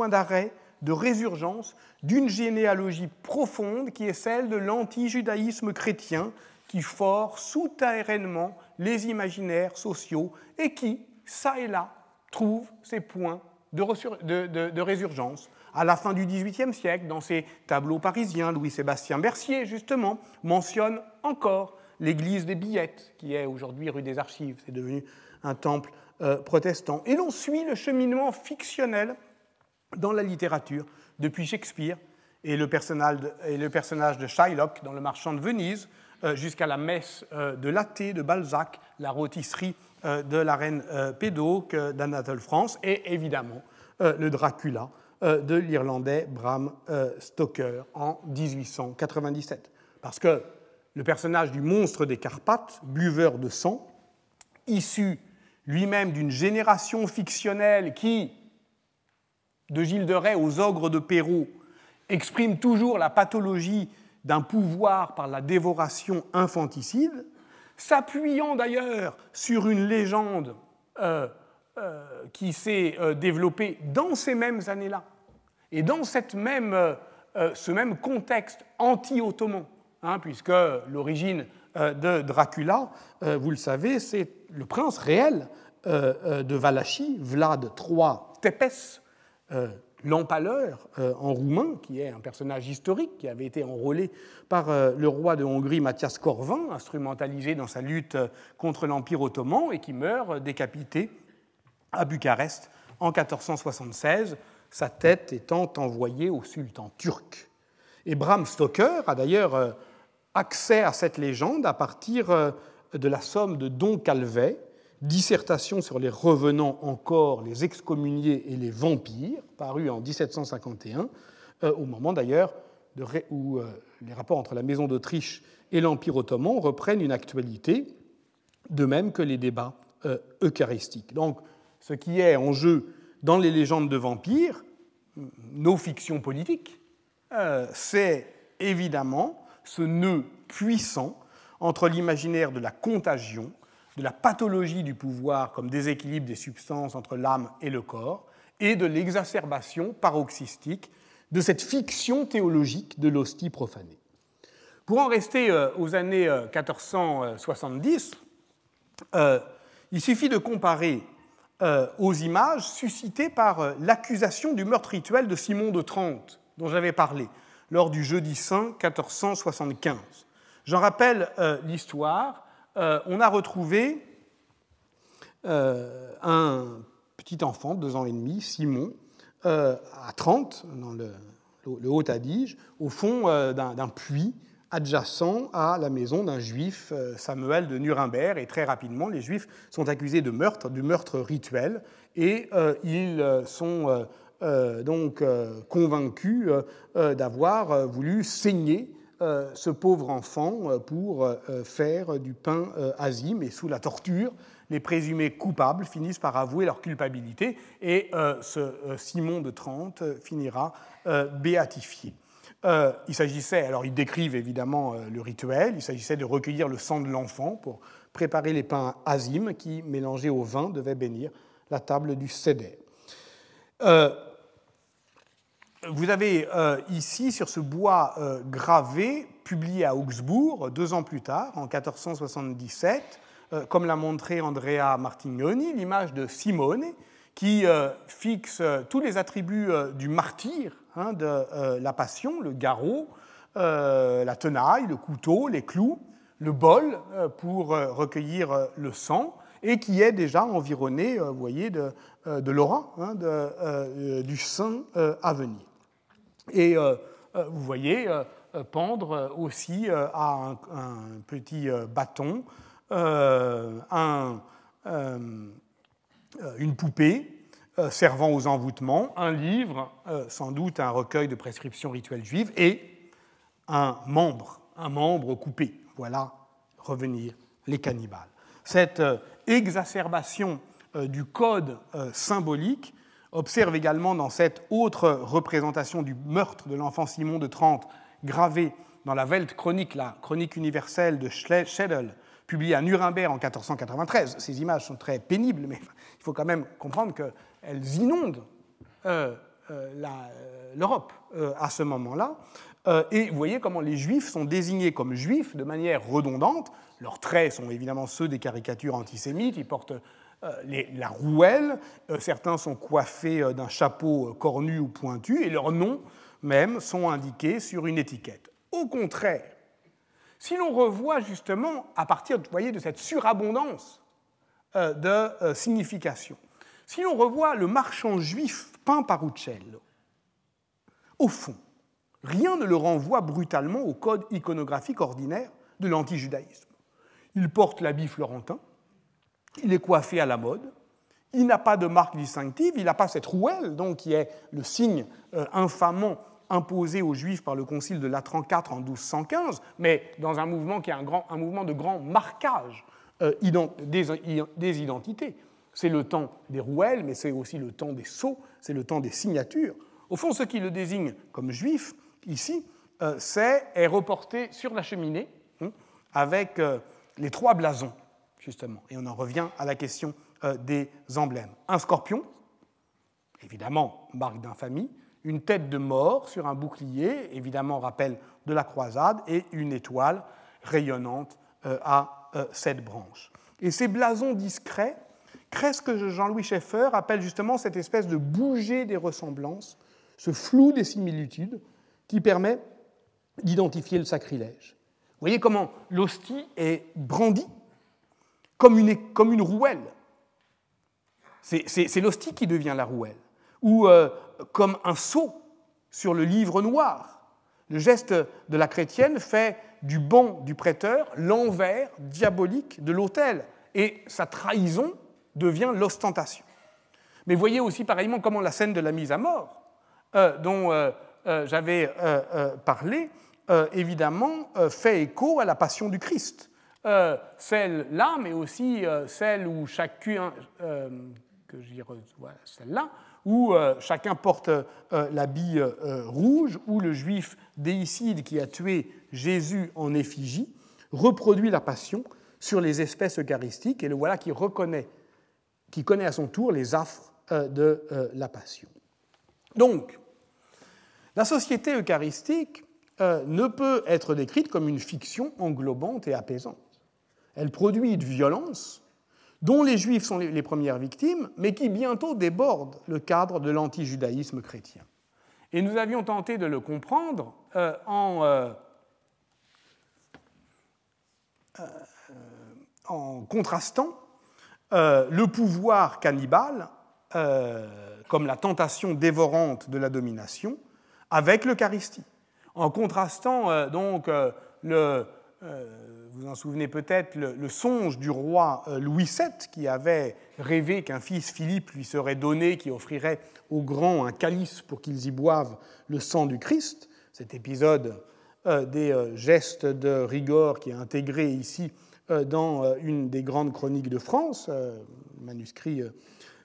d'arrêt, de résurgence d'une généalogie profonde qui est celle de l'anti-judaïsme chrétien qui fore souterrainement les imaginaires sociaux et qui, ça et là, trouve ses points de, résurgence à la fin du XVIIIe siècle, dans ses tableaux parisiens, Louis-Sébastien Mercier, justement, mentionne encore l'église des Billettes, qui est aujourd'hui rue des Archives. C'est devenu un temple euh, protestant. Et l'on suit le cheminement fictionnel dans la littérature, depuis Shakespeare et le personnage de, Shylock dans Le Marchand de Venise, euh, jusqu'à la messe euh, de Laté de Balzac, la rôtisserie de la reine Pédoc d'Anatole France, et évidemment le Dracula euh, de l'Irlandais Bram euh, Stoker en 1897. Parce que le personnage du monstre des Carpates, buveur de sang, issu lui-même d'une génération fictionnelle qui, de Gilles de Rais aux ogres de Perrault, exprime toujours la pathologie d'un pouvoir par la dévoration infanticide, s'appuyant d'ailleurs sur une légende euh, euh, qui s'est euh, développé dans ces mêmes années-là. Et dans ce même contexte anti-ottoman, hein, puisque l'origine de Dracula, vous le savez, c'est le prince réel de Valachie, Vlad III Tepes, l'empaleur en roumain, qui est un personnage historique qui avait été enrôlé par le roi de Hongrie Mathias Corvin, instrumentalisé dans sa lutte contre l'Empire ottoman et qui meurt décapité à Bucarest en 1476, sa tête étant envoyée au sultan turc. Et Bram Stoker a d'ailleurs euh, accès à cette légende à partir euh, de la somme de Don Calvet, dissertation sur les revenants encore, les excommuniés et les vampires, paru en 1751, euh, au moment d'ailleurs où les rapports entre la Maison d'Autriche et l'Empire ottoman reprennent une actualité, de même que les débats eucharistiques. Donc, ce qui est en jeu dans les légendes de vampires, nos fictions politiques, euh, c'est évidemment ce nœud puissant entre l'imaginaire de la contagion, de la pathologie du pouvoir comme déséquilibre des substances entre l'âme et le corps, et de l'exacerbation paroxystique de cette fiction théologique de l'hostie profanée. Pour en rester euh, aux années 1470, euh, il suffit de comparer euh, aux images suscitées par euh, l'accusation du meurtre rituel de Simon de Trente, dont j'avais parlé, lors du jeudi saint 1475. J'en rappelle euh, on a retrouvé un petit enfant, deux ans et demi, Simon, à Trente, dans le, le Haut-Adige, au fond d'un puits adjacent à la maison d'un juif, euh, Samuel de Nuremberg, et très rapidement, les juifs sont accusés de meurtre, du meurtre rituel, et euh, ils euh, sont donc convaincus d'avoir voulu saigner ce pauvre enfant pour faire du pain azim, et sous la torture, les présumés coupables finissent par avouer leur culpabilité, et ce Simon de Trente finira béatifié. Euh, il s'agissait, alors ils décrivent évidemment euh, le rituel, il s'agissait de recueillir le sang de l'enfant pour préparer les pains azim qui, mélangés au vin, devaient bénir la table du Seder. Euh, vous avez ici, sur ce bois gravé, publié à Augsbourg deux ans plus tard, en 1477, comme l'a montré Andrea Martignoni, l'image de Simone, qui fixe tous les attributs du martyr Hein, de euh, la passion, le garrot, euh, la tenaille, le couteau, les clous, le bol euh, pour recueillir le sang, et qui est déjà environné, vous voyez, de, de hein, du saint à venir. Et vous voyez pendre aussi à un, petit bâton un, une poupée euh, servant aux envoûtements, un livre, euh, sans doute un recueil de prescriptions rituelles juives, et un membre, un membre coupé. Voilà revenir les cannibales. Cette euh, exacerbation du code symbolique observe également dans cette autre représentation du meurtre de l'enfant Simon de Trente, gravée dans la Weltchronik, la chronique universelle de Schedel, publiée à Nuremberg en 1493. Ces images sont très pénibles, mais il faut quand même comprendre que elles inondent euh, euh, euh, l'Europe à ce moment-là. et vous voyez comment les juifs sont désignés comme juifs de manière redondante. Leurs traits sont évidemment ceux des caricatures antisémites. Ils portent la rouelle. certains sont coiffés d'un chapeau cornu ou pointu. Et leurs noms même sont indiqués sur une étiquette. Au contraire, si l'on revoit justement à partir de cette surabondance de signification, si l'on revoit le marchand juif peint par Uccello, au fond, rien ne le renvoie brutalement au code iconographique ordinaire de l'antijudaïsme. Il porte l'habit florentin, il est coiffé à la mode, il n'a pas de marque distinctive, il n'a pas cette rouelle, donc, qui est le signe euh, infamant imposé aux Juifs par le Concile de Latran IV en 1215, mais dans un mouvement qui est un, grand, un mouvement de grand marquage euh, des, identités. C'est le temps des rouelles, mais c'est aussi le temps des sceaux, c'est le temps des signatures. Au fond, ce qui le désigne comme juif, ici, euh, c'est est reporté sur la cheminée hein, avec les trois blasons, justement. Et on en revient à la question euh, des emblèmes. Un scorpion, évidemment, marque d'infamie, une tête de mort sur un bouclier, évidemment rappel de la croisade, et une étoile rayonnante à sept branches. Et ces blasons discrets ce que Jean-Louis Schaeffer appelle justement cette espèce de bouger des ressemblances, ce flou des similitudes qui permet d'identifier le sacrilège. Vous voyez comment l'hostie est brandie comme une, rouelle. C'est l'hostie qui devient la rouelle, ou euh, comme un sceau sur le livre noir. Le geste de la chrétienne fait du banc du prêteur l'envers diabolique de l'autel, et sa trahison devient l'ostentation. Mais voyez aussi pareillement comment la scène de la mise à mort, euh, dont euh, j'avais parlé, évidemment fait écho à la passion du Christ. Celle-là, mais aussi celle où chacun, que j'y celle-là, où euh, chacun porte euh, l'habit euh, rouge, où le juif déicide qui a tué Jésus en effigie reproduit la passion sur les espèces eucharistiques, et le voilà qui reconnaît, qui connaît à son tour les affres de la passion. Donc, la société eucharistique ne peut être décrite comme une fiction englobante et apaisante. Elle produit une violence dont les Juifs sont les premières victimes, mais qui bientôt débordent le cadre de l'antijudaïsme chrétien. Et nous avions tenté de le comprendre euh, en, euh, euh, en, contrastant le pouvoir cannibale, comme la tentation dévorante de la domination, avec l'Eucharistie, en contrastant donc le vous en souvenez peut-être, le, songe du roi euh, Louis VII qui avait rêvé qu'un fils Philippe lui serait donné, qui offrirait aux grands un calice pour qu'ils y boivent le sang du Christ. Cet épisode euh, des euh, gestes de rigueur qui est intégré ici dans une des grandes chroniques de France, manuscrit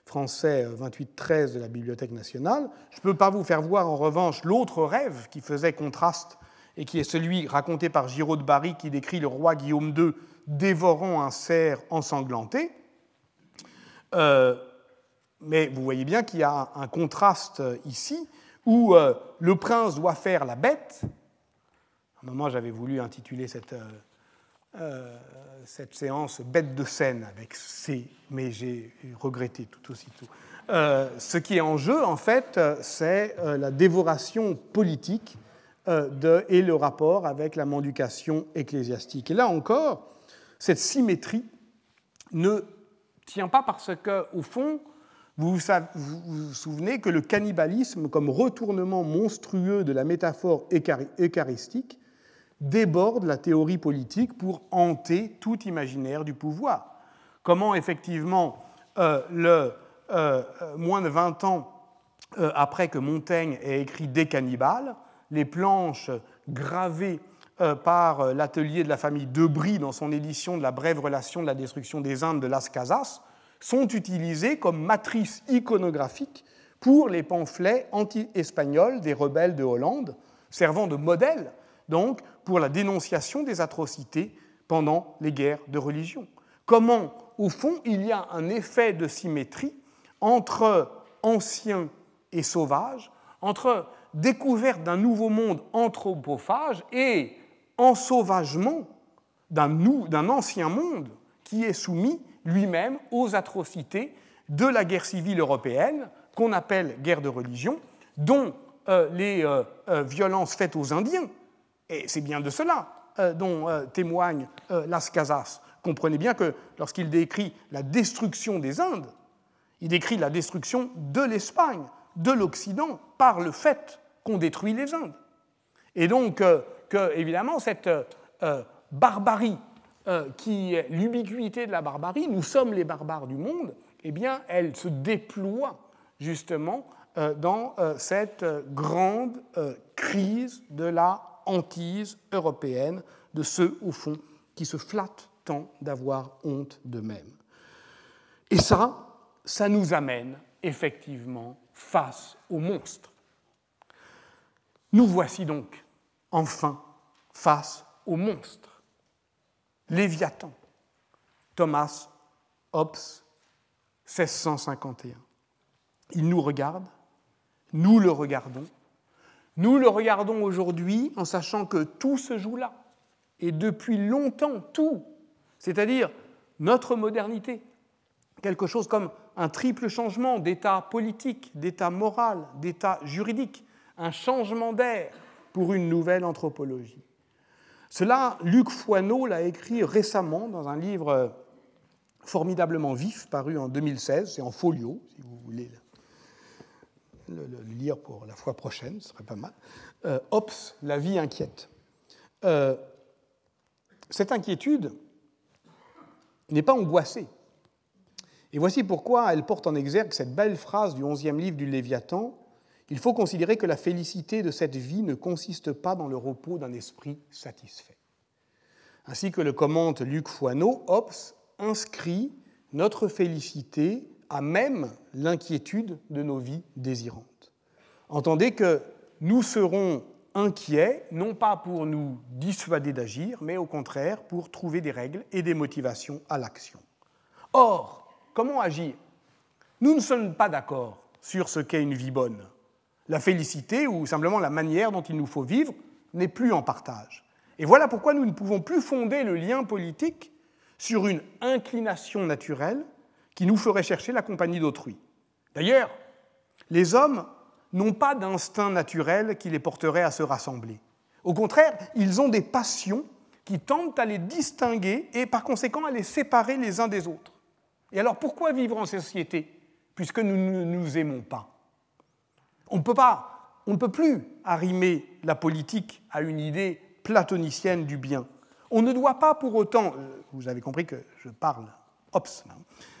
français 28-13 de la Bibliothèque nationale. Je ne peux pas vous faire voir en revanche l'autre rêve qui faisait contraste et qui est celui raconté par Giraud de Barry qui décrit le roi Guillaume II dévorant un cerf ensanglanté. Euh, mais vous voyez bien qu'il y a un contraste ici où euh, le prince doit faire la bête. À un moment, j'avais voulu intituler cette, euh, cette séance Bête de scène avec C, mais j'ai regretté tout aussitôt. ce qui est en jeu, en fait, c'est la dévoration politique euh, et le rapport avec la mendication ecclésiastique. Et là encore, cette symétrie ne tient pas parce que, au fond, vous vous, souvenez que le cannibalisme, comme retournement monstrueux de la métaphore eucharistique, déborde la théorie politique pour hanter tout imaginaire du pouvoir. Comment, effectivement, euh, le, euh, moins de 20 ans après que Montaigne ait écrit Des cannibales, les planches gravées euh, par euh, l'atelier de la famille Debris dans son édition de la brève relation de la destruction des Indes de Las Casas sont utilisées comme matrice iconographique pour les pamphlets anti-espagnols des rebelles de Hollande, servant de modèle donc pour la dénonciation des atrocités pendant les guerres de religion. Comment, au fond, il y a un effet de symétrie entre anciens et sauvages, entre découverte d'un nouveau monde anthropophage et ensauvagement d'un ancien monde qui est soumis lui-même aux atrocités de la guerre civile européenne, qu'on appelle guerre de religion, dont euh, les euh, euh, violences faites aux Indiens, et c'est bien de cela dont témoigne Las Casas. Comprenez bien que lorsqu'il décrit la destruction des Indes, il décrit la destruction de l'Espagne, de l'Occident, par le fait qu'on détruit les Indes. Et donc, euh, que, évidemment, cette euh, barbarie, euh, qui est l'ubiquité de la barbarie, nous sommes les barbares du monde, eh bien, elle se déploie justement dans cette grande crise de la hantise européenne de ceux, au fond, qui se flattent tant d'avoir honte d'eux-mêmes. Et ça, ça nous amène effectivement face au monstre. Nous voici donc enfin face au monstre, Léviathan, Thomas Hobbes, 1651. Il nous regarde, nous le regardons, nous le regardons aujourd'hui en sachant que tout se joue là, et depuis longtemps tout, c'est-à-dire notre modernité, quelque chose comme un triple changement d'état politique, d'état moral, d'état juridique, un changement d'air pour une nouvelle anthropologie. Cela, Luc Foineau l'a écrit récemment dans un livre formidablement vif, paru en 2016, c'est en folio, si vous voulez le, lire pour la fois prochaine, ce serait pas mal. Euh, la vie inquiète. Euh, cette inquiétude n'est pas angoissée. Et voici pourquoi elle porte en exergue cette belle phrase du onzième livre du Léviathan. Il faut considérer que la félicité de cette vie ne consiste pas dans le repos d'un esprit satisfait. Ainsi que le commente Luc Foineau, Ops inscrit notre félicité à même l'inquiétude de nos vies désirantes. Entendez que nous serons inquiets, non pas pour nous dissuader d'agir, mais au contraire pour trouver des règles et des motivations à l'action. Or, comment agir? Nous ne sommes pas d'accord sur ce qu'est une vie bonne. La félicité ou simplement la manière dont il nous faut vivre n'est plus en partage. Et voilà pourquoi nous ne pouvons plus fonder le lien politique sur une inclination naturelle qui nous ferait chercher la compagnie d'autrui. D'ailleurs, les hommes n'ont pas d'instinct naturel qui les porterait à se rassembler. Au contraire, ils ont des passions qui tentent à les distinguer et par conséquent à les séparer les uns des autres. Et alors pourquoi vivre en société puisque nous ne nous aimons pas? On ne peut pas, on ne peut plus arrimer la politique à une idée platonicienne du bien. On ne doit pas pour autant, euh, vous avez compris que je parle ops,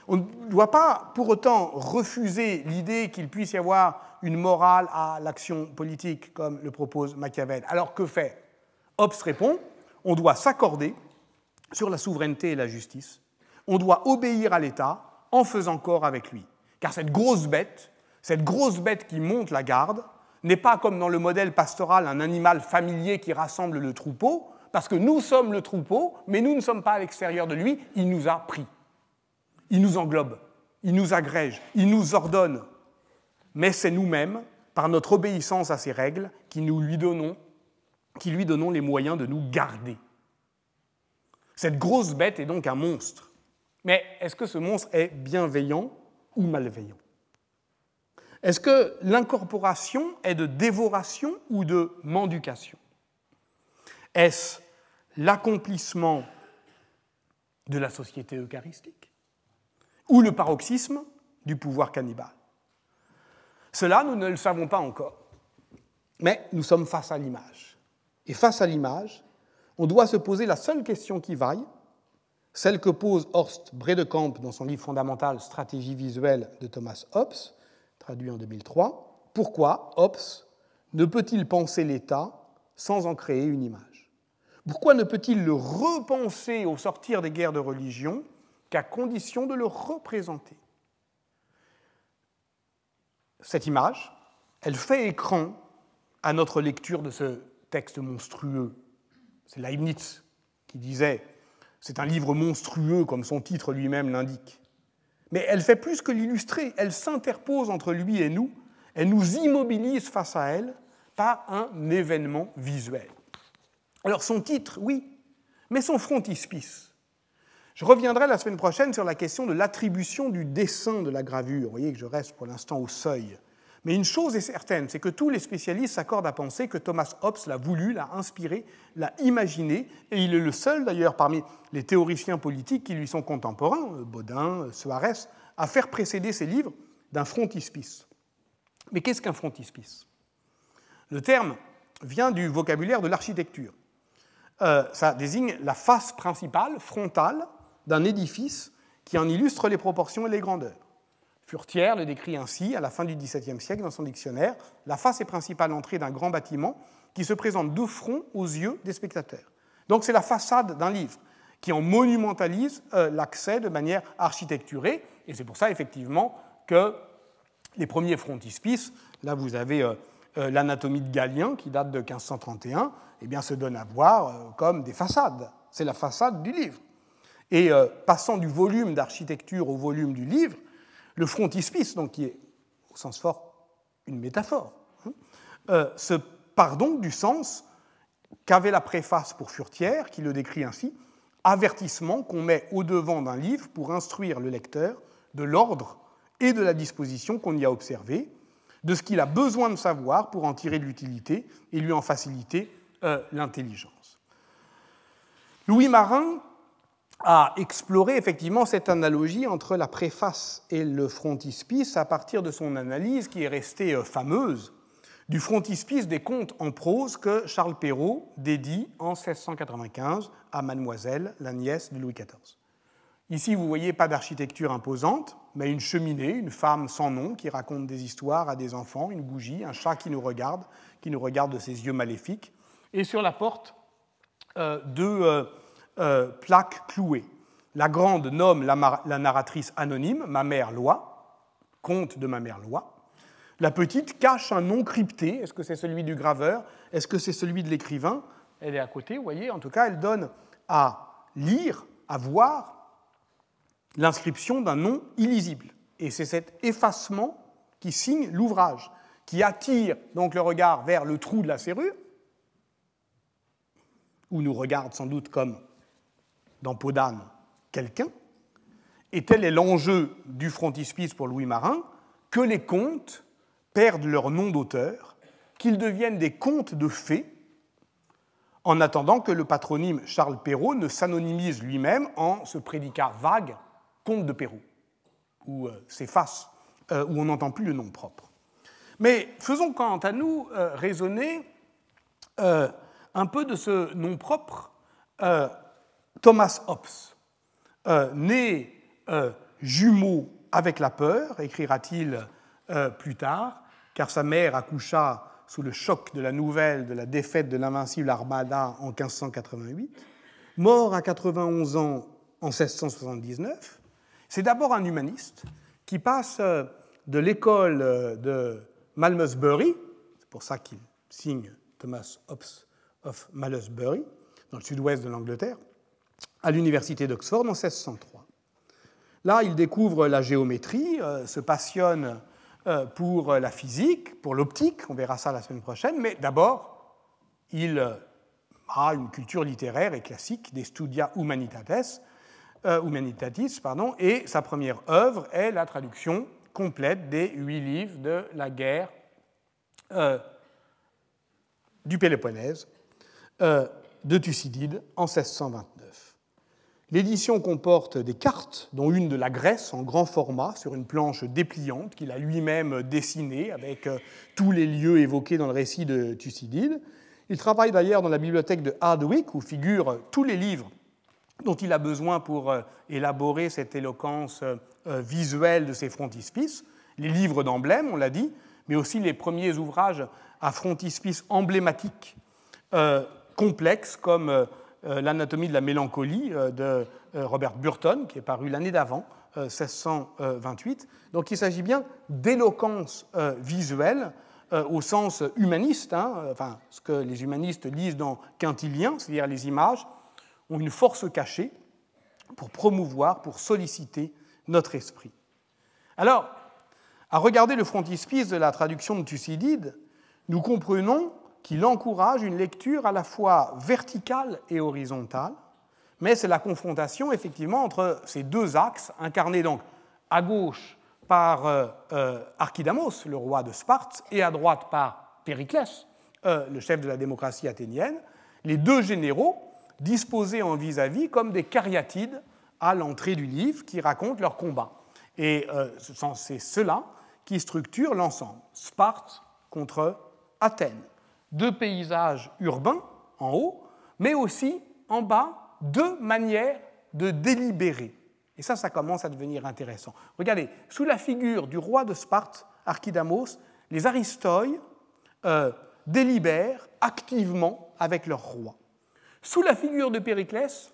on ne doit pas pour autant refuser l'idée qu'il puisse y avoir une morale à l'action politique, comme le propose Machiavel. Alors que faire? Hobbes répond on doit s'accorder sur la souveraineté et la justice. On doit obéir à l'État en faisant corps avec lui. Car cette grosse bête, cette grosse bête qui monte la garde, n'est pas comme dans le modèle pastoral un animal familier qui rassemble le troupeau, parce que nous sommes le troupeau, mais nous ne sommes pas à l'extérieur de lui, il nous a pris. Il nous englobe, il nous agrège, il nous ordonne. Mais c'est nous-mêmes, par notre obéissance à ces règles, qui, nous lui donnons, qui lui donnons les moyens de nous garder. Cette grosse bête est donc un monstre. Mais est-ce que ce monstre est bienveillant ou malveillant? Est-ce que l'incorporation est de dévoration ou de mendication Est-ce l'accomplissement de la société eucharistique ou le paroxysme du pouvoir cannibale? Cela, nous ne le savons pas encore. Mais nous sommes face à l'image. Et face à l'image, on doit se poser la seule question qui vaille, celle que pose Horst Bredekamp dans son livre fondamental Stratégie visuelle de Thomas Hobbes, traduit en 2003. Pourquoi Hobbes ne peut-il penser l'État sans en créer une image? Pourquoi ne peut-il le repenser au sortir des guerres de religion qu'à condition de le représenter? Cette image, elle fait écran à notre lecture de ce texte monstrueux. C'est Leibniz qui disait c'est un livre monstrueux comme son titre lui-même l'indique. Mais elle fait plus que l'illustrer, elle s'interpose entre lui et nous, elle nous immobilise face à elle par un événement visuel. Alors son titre, oui, mais son frontispice, je reviendrai la semaine prochaine sur la question de l'attribution du dessin de la gravure. Vous voyez que je reste pour l'instant au seuil. Mais une chose est certaine, c'est que tous les spécialistes s'accordent à penser que Thomas Hobbes l'a voulu, l'a inspiré, l'a imaginé, et il est le seul d'ailleurs parmi les théoriciens politiques qui lui sont contemporains, Baudin, Suarez, à faire précéder ses livres d'un frontispice. Mais qu'est-ce qu'un frontispice? Le terme vient du vocabulaire de l'architecture. Euh, ça désigne la face principale, frontale, d'un édifice qui en illustre les proportions et les grandeurs. Furtière le décrit ainsi à la fin du XVIIe siècle dans son dictionnaire. La face est principale entrée d'un grand bâtiment qui se présente de front aux yeux des spectateurs. Donc c'est la façade d'un livre qui en monumentalise euh, l'accès de manière architecturée. Et c'est pour ça, effectivement, que les premiers frontispices, là vous avez euh, euh, l'anatomie de Galien qui date de 1531, eh bien, se donne à voir comme des façades. C'est la façade du livre. Et passant du volume d'architecture au volume du livre, le frontispice, donc qui est au sens fort une métaphore, hein, euh, se part donc du sens qu'avait la préface pour Furtière, qui le décrit ainsi avertissement qu'on met au devant d'un livre pour instruire le lecteur de l'ordre et de la disposition qu'on y a observé, de ce qu'il a besoin de savoir pour en tirer de l'utilité et lui en faciliter euh, l'intelligence. Louis Marin a exploré effectivement cette analogie entre la préface et le frontispice à partir de son analyse qui est restée euh, fameuse du frontispice des contes en prose que Charles Perrault dédie en 1695 à Mademoiselle, la nièce de Louis XIV. Ici, vous voyez pas d'architecture imposante, mais une cheminée, une femme sans nom qui raconte des histoires à des enfants, une bougie, un chat qui nous regarde, qui nous regarde de ses yeux maléfiques, et sur la porte, euh, euh, euh, plaques clouées. La grande nomme la, la narratrice anonyme, ma mère Loi, conte de ma mère Loi. La petite cache un nom crypté. Est-ce que c'est celui du graveur? Est-ce que c'est celui de l'écrivain? Elle est à côté, vous voyez. En tout cas, elle donne à lire, à voir l'inscription d'un nom illisible. Et c'est cet effacement qui signe l'ouvrage, qui attire donc le regard vers le trou de la serrure, où nous regarde sans doute comme dans Podane quelqu'un. Et tel est l'enjeu du frontispice pour Louis Marin, que les contes perdent leur nom d'auteur, qu'ils deviennent des contes de fées, en attendant que le patronyme Charles Perrault ne s'anonymise lui-même en ce prédicat vague Comte de Pérou, où euh, s'efface, euh, où on n'entend plus le nom propre. Mais faisons quant à nous euh, raisonner un peu de ce nom propre, Thomas Hobbes, né jumeau avec la peur, écrira-t-il plus tard, car sa mère accoucha sous le choc de la nouvelle de la défaite de l'invincible Armada en 1588, mort à 91 ans en 1679, c'est d'abord un humaniste qui passe euh, de l'école euh, de Malmesbury, c'est pour ça qu'il signe Thomas Hobbes of Malmesbury, dans le sud-ouest de l'Angleterre, à l'université d'Oxford en 1603. Là, il découvre la géométrie, euh, se passionne pour la physique, pour l'optique, on verra ça la semaine prochaine, mais d'abord, il a une culture littéraire et classique des Studia euh, Humanitatis, pardon, et sa première œuvre est la traduction complète des huit livres de la guerre euh, du Péloponnèse euh, de Thucydide en 1629. L'édition comporte des cartes, dont une de la Grèce en grand format sur une planche dépliante qu'il a lui-même dessinée avec tous les lieux évoqués dans le récit de Thucydide. Il travaille d'ailleurs dans la bibliothèque de Hardwick où figurent tous les livres dont il a besoin pour euh, élaborer cette éloquence euh, euh, visuelle de ses frontispices, les livres d'emblèmes, on l'a dit, mais aussi les premiers ouvrages à frontispice emblématiques complexes comme L'anatomie de la mélancolie de Robert Burton, qui est paru l'année d'avant, 1628. Donc il s'agit bien d'éloquence visuelle au sens humaniste, hein, enfin, ce que les humanistes lisent dans Quintilien, c'est-à-dire les images, ont une force cachée pour promouvoir, pour solliciter notre esprit. Alors, à regarder le frontispice de la traduction de Thucydide, nous comprenons qu'il encourage une lecture à la fois verticale et horizontale, mais c'est la confrontation effectivement entre ces deux axes, incarnés donc à gauche par euh, euh, Archidamos, le roi de Sparte, et à droite par Périclès, euh, le chef de la démocratie athénienne, les deux généraux disposés en vis-à-vis comme des cariatides à l'entrée du livre qui racontent leur combat. Et c'est cela qui structure l'ensemble. Sparte contre Athènes. Deux paysages urbains en haut, mais aussi en bas, deux manières de délibérer. Et ça, ça commence à devenir intéressant. Regardez, sous la figure du roi de Sparte, Archidamos, les Aristoi euh, délibèrent activement avec leur roi. Sous la figure de Périclès,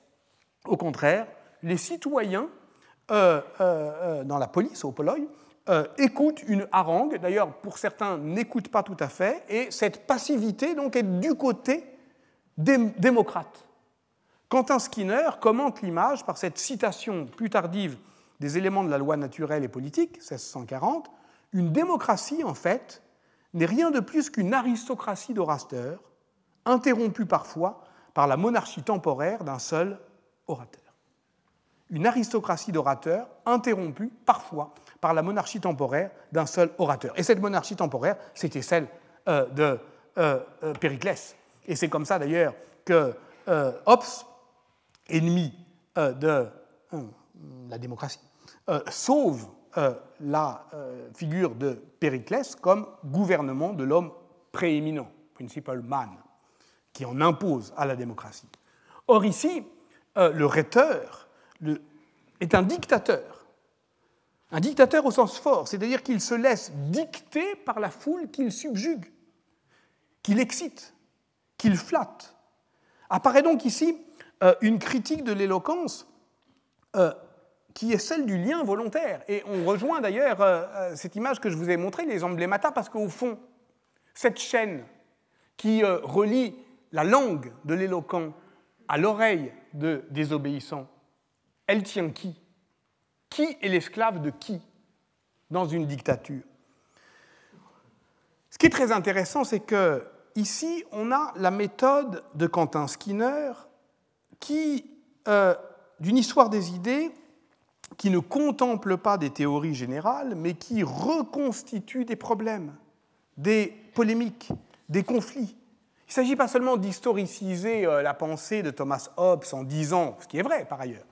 au contraire, les citoyens euh, euh, dans la police, au Poloi, écoutent une harangue, d'ailleurs pour certains n'écoutent pas tout à fait, et cette passivité donc est du côté démocrate. Quentin Skinner commente l'image par cette citation plus tardive des éléments de la loi naturelle et politique, 1640, une démocratie, en fait, n'est rien de plus qu'une aristocratie d'orateurs, interrompue parfois par la monarchie temporaire d'un seul orateur. Une aristocratie d'orateurs interrompue parfois par la monarchie temporaire d'un seul orateur. Et cette monarchie temporaire, c'était celle euh, de euh, euh, Périclès. Et c'est comme ça d'ailleurs que Hobbes, ennemi de la démocratie, sauve la figure de Périclès comme gouvernement de l'homme prééminent, principal man, qui en impose à la démocratie. Or ici, le rhéteur est un dictateur un dictateur au sens fort, c'est-à-dire qu'il se laisse dicter par la foule qu'il subjugue, qu'il excite, qu'il flatte. Apparaît donc ici euh, une critique de l'éloquence euh, qui est celle du lien volontaire. Et on rejoint d'ailleurs euh, cette image que je vous ai montrée, les emblémata, parce qu'au fond, cette chaîne qui relie la langue de l'éloquent à l'oreille de désobéissant, elle tient qui? Qui est l'esclave de qui dans une dictature? Ce qui est très intéressant, c'est que ici, on a la méthode de Quentin Skinner qui, euh, d'une histoire des idées, qui ne contemple pas des théories générales, mais qui reconstitue des problèmes, des polémiques, des conflits. Il ne s'agit pas seulement d'historiciser euh, la pensée de Thomas Hobbes en disant, ce qui est vrai par ailleurs,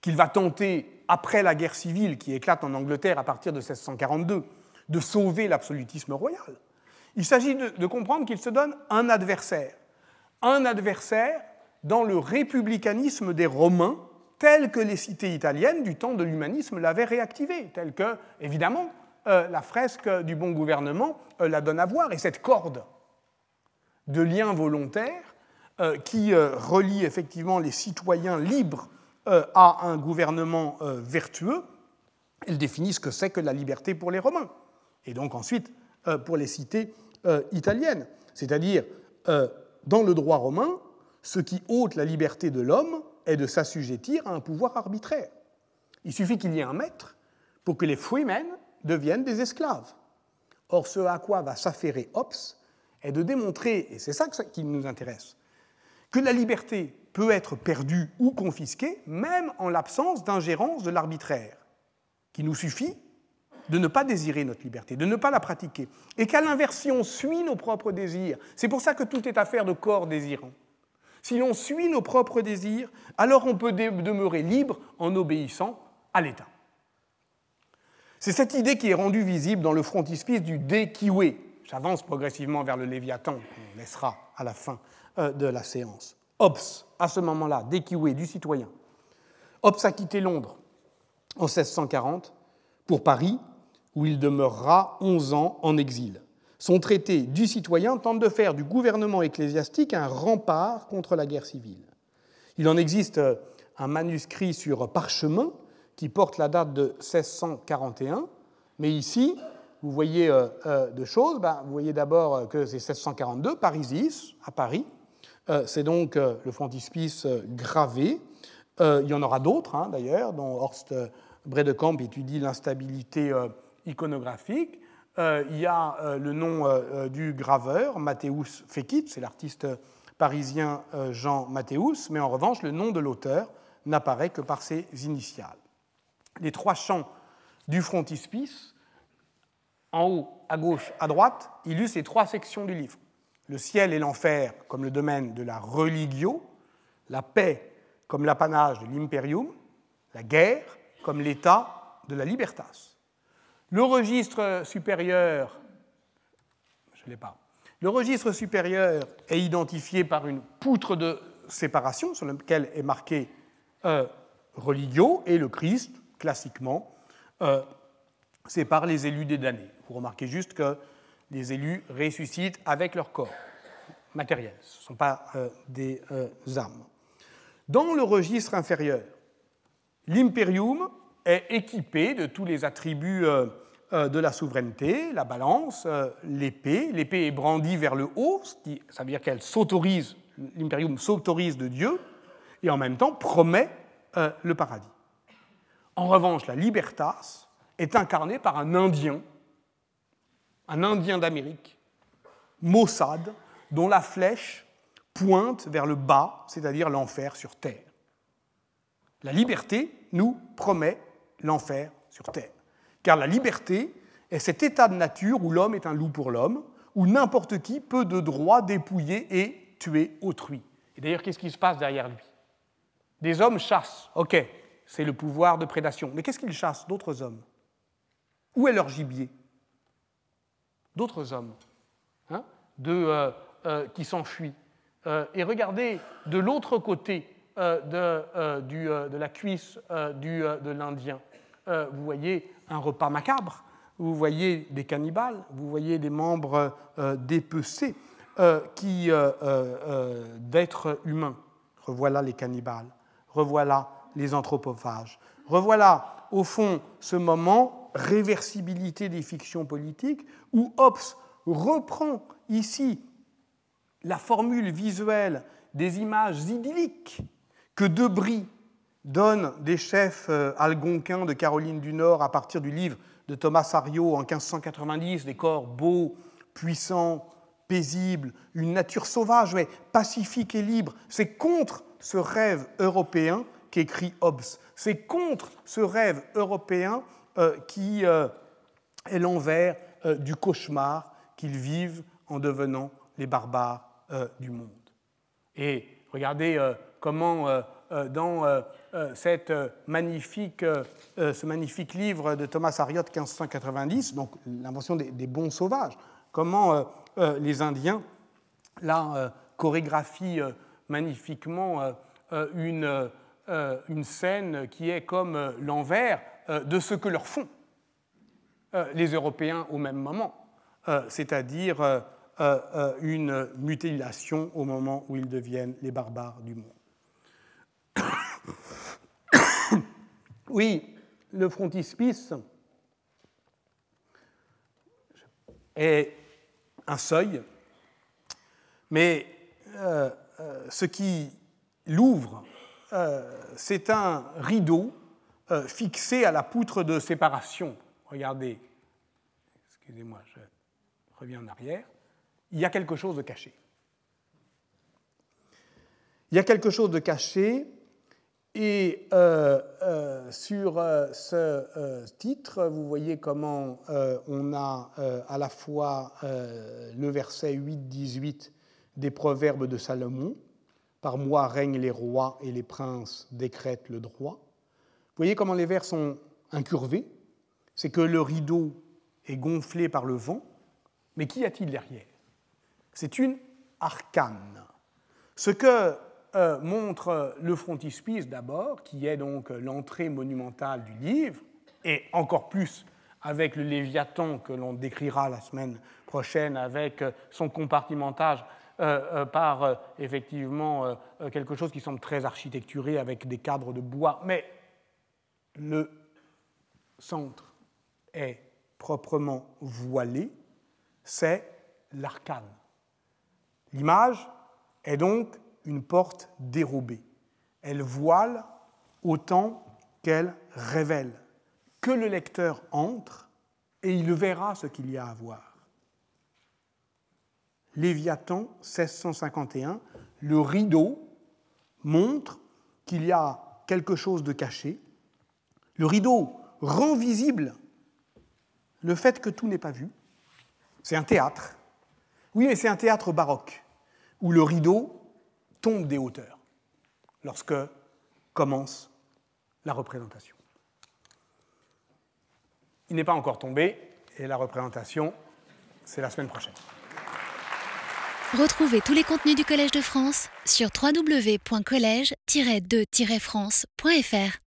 qu'il va tenter, après la guerre civile qui éclate en Angleterre à partir de 1642, de sauver l'absolutisme royal. Il s'agit de, comprendre qu'il se donne un adversaire. Un adversaire dans le républicanisme des Romains, tel que les cités italiennes du temps de l'humanisme l'avaient réactivé, tel que, évidemment, euh, la fresque du bon gouvernement euh, la donne à voir. Et cette corde de liens volontaires euh, qui relie effectivement les citoyens libres à un gouvernement euh, vertueux, elle définit ce que c'est que la liberté pour les Romains, et donc ensuite euh, pour les cités italiennes. C'est-à-dire, dans le droit romain, ce qui ôte la liberté de l'homme est de s'assujettir à un pouvoir arbitraire. Il suffit qu'il y ait un maître pour que les freemen deviennent des esclaves. Or, ce à quoi va s'affairer Hobbes est de démontrer, et c'est ça qui nous intéresse, que la liberté peut être perdu ou confisqué, même en l'absence d'ingérence de l'arbitraire, qui nous suffit de ne pas désirer notre liberté, de ne pas la pratiquer, et qu'à l'inversion, on suit nos propres désirs. C'est pour ça que tout est affaire de corps désirant. Si l'on suit nos propres désirs, alors on peut demeurer libre en obéissant à l'État. C'est cette idée qui est rendue visible dans le frontispice du De J'avance progressivement vers le Léviathan, qu'on laissera à la fin euh, de la séance. Hobbes, à ce moment-là, d'équioué du citoyen. Hobbes a quitté Londres en 1640 pour Paris, où il demeurera 11 ans en exil. Son traité du citoyen tente de faire du gouvernement ecclésiastique un rempart contre la guerre civile. Il en existe un manuscrit sur parchemin qui porte la date de 1641, mais ici, vous voyez euh, euh, deux choses. Ben, vous voyez d'abord que c'est 1642, Parisis, à Paris, euh, c'est donc euh, le frontispice euh, gravé. il y en aura d'autres, hein, d'ailleurs, dont Horst Bredekamp étudie l'instabilité iconographique. il y a le nom du graveur, Matthäus Fekit, c'est l'artiste parisien Jean Matthäus, mais en revanche, le nom de l'auteur n'apparaît que par ses initiales. Les trois champs du frontispice, en haut, à gauche, à droite, illustrent les trois sections du livre le ciel et l'enfer comme le domaine de la religio, la paix comme l'apanage de l'imperium, la guerre comme l'état de la libertas. Le registre supérieur, je l'ai pas, le registre supérieur est identifié par une poutre de séparation sur laquelle est marqué euh, religio et le Christ, classiquement, euh, sépare les élus des damnés. Vous remarquez juste que les élus ressuscitent avec leur corps matériel, ce ne sont pas euh, des euh, âmes. Dans le registre inférieur, l'imperium est équipé de tous les attributs euh, de la souveraineté, la balance, l'épée. L'épée est brandie vers le haut, ça veut dire qu'elle s'autorise, l'imperium s'autorise de Dieu, et en même temps promet le paradis. En revanche, la libertas est incarnée par un Indien un Indien d'Amérique, Mossad, dont la flèche pointe vers le bas, c'est-à-dire l'enfer sur terre. La liberté nous promet l'enfer sur terre. Car la liberté est cet état de nature où l'homme est un loup pour l'homme, où n'importe qui peut de droit dépouiller et tuer autrui. Et d'ailleurs, qu'est-ce qui se passe derrière lui? Des hommes chassent, ok, c'est le pouvoir de prédation. Mais qu'est-ce qu'ils chassent D'autres hommes? Où est leur gibier? D'autres hommes hein, de, qui s'enfuient. et regardez de l'autre côté de, la cuisse du, de l'Indien. vous voyez un repas macabre vous voyez des cannibales, vous voyez des membres euh, dépecés euh, qui, euh, d'êtres humains. Revoilà les cannibales, revoilà les anthropophages. Revoilà, au fond, ce moment, réversibilité des fictions politiques, où Hobbes reprend ici la formule visuelle des images idylliques que Debris donne des chefs algonquins de Caroline du Nord à partir du livre de Thomas Ario en 1590, des corps beaux, puissants, paisibles, une nature sauvage, mais pacifique et libre. C'est contre ce rêve européen qu'écrit Hobbes. C'est contre ce rêve européen euh, qui euh, est l'envers euh, du cauchemar qu'ils vivent en devenant les barbares du monde. Et regardez comment euh, dans euh, euh, cette magnifique, ce magnifique livre de Thomas Harriot 1590, donc l'invention des, bons sauvages, comment les Indiens là chorégraphient magnifiquement une, une scène qui est comme l'envers de ce que leur font les Européens au même moment, c'est-à-dire une mutilation au moment où ils deviennent les barbares du monde. oui, le frontispice est un seuil, mais euh, euh, ce qui l'ouvre, euh, c'est un rideau fixé à la poutre de séparation. Regardez, excusez-moi, je reviens en arrière. Il y a quelque chose de caché. Il y a quelque chose de caché et euh, euh, sur euh, ce titre, vous voyez comment on a à la fois le verset 8-18 des Proverbes de Salomon, par moi règnent les rois et les princes décrètent le droit. Voyez comment les vers sont incurvés, c'est que le rideau est gonflé par le vent, mais qu'y a-t-il derrière? C'est une arcane. Ce que euh, montre le frontispice d'abord, qui est donc l'entrée monumentale du livre, et encore plus avec le Léviathan que l'on décrira la semaine prochaine, avec son compartimentage euh, euh, par effectivement quelque chose qui semble très architecturé avec des cadres de bois. Mais le centre est proprement voilé, c'est l'arcane. L'image est donc une porte dérobée. Elle voile autant qu'elle révèle. Que le lecteur entre et il verra ce qu'il y a à voir. Léviathan 1651, le rideau montre qu'il y a quelque chose de caché. Le rideau rend visible le fait que tout n'est pas vu. C'est un théâtre. Oui, mais c'est un théâtre baroque, où le rideau tombe des hauteurs lorsque commence la représentation. Il n'est pas encore tombé et la représentation, c'est la semaine prochaine. Retrouvez tous les contenus du Collège de France sur www.colège-2-france.fr.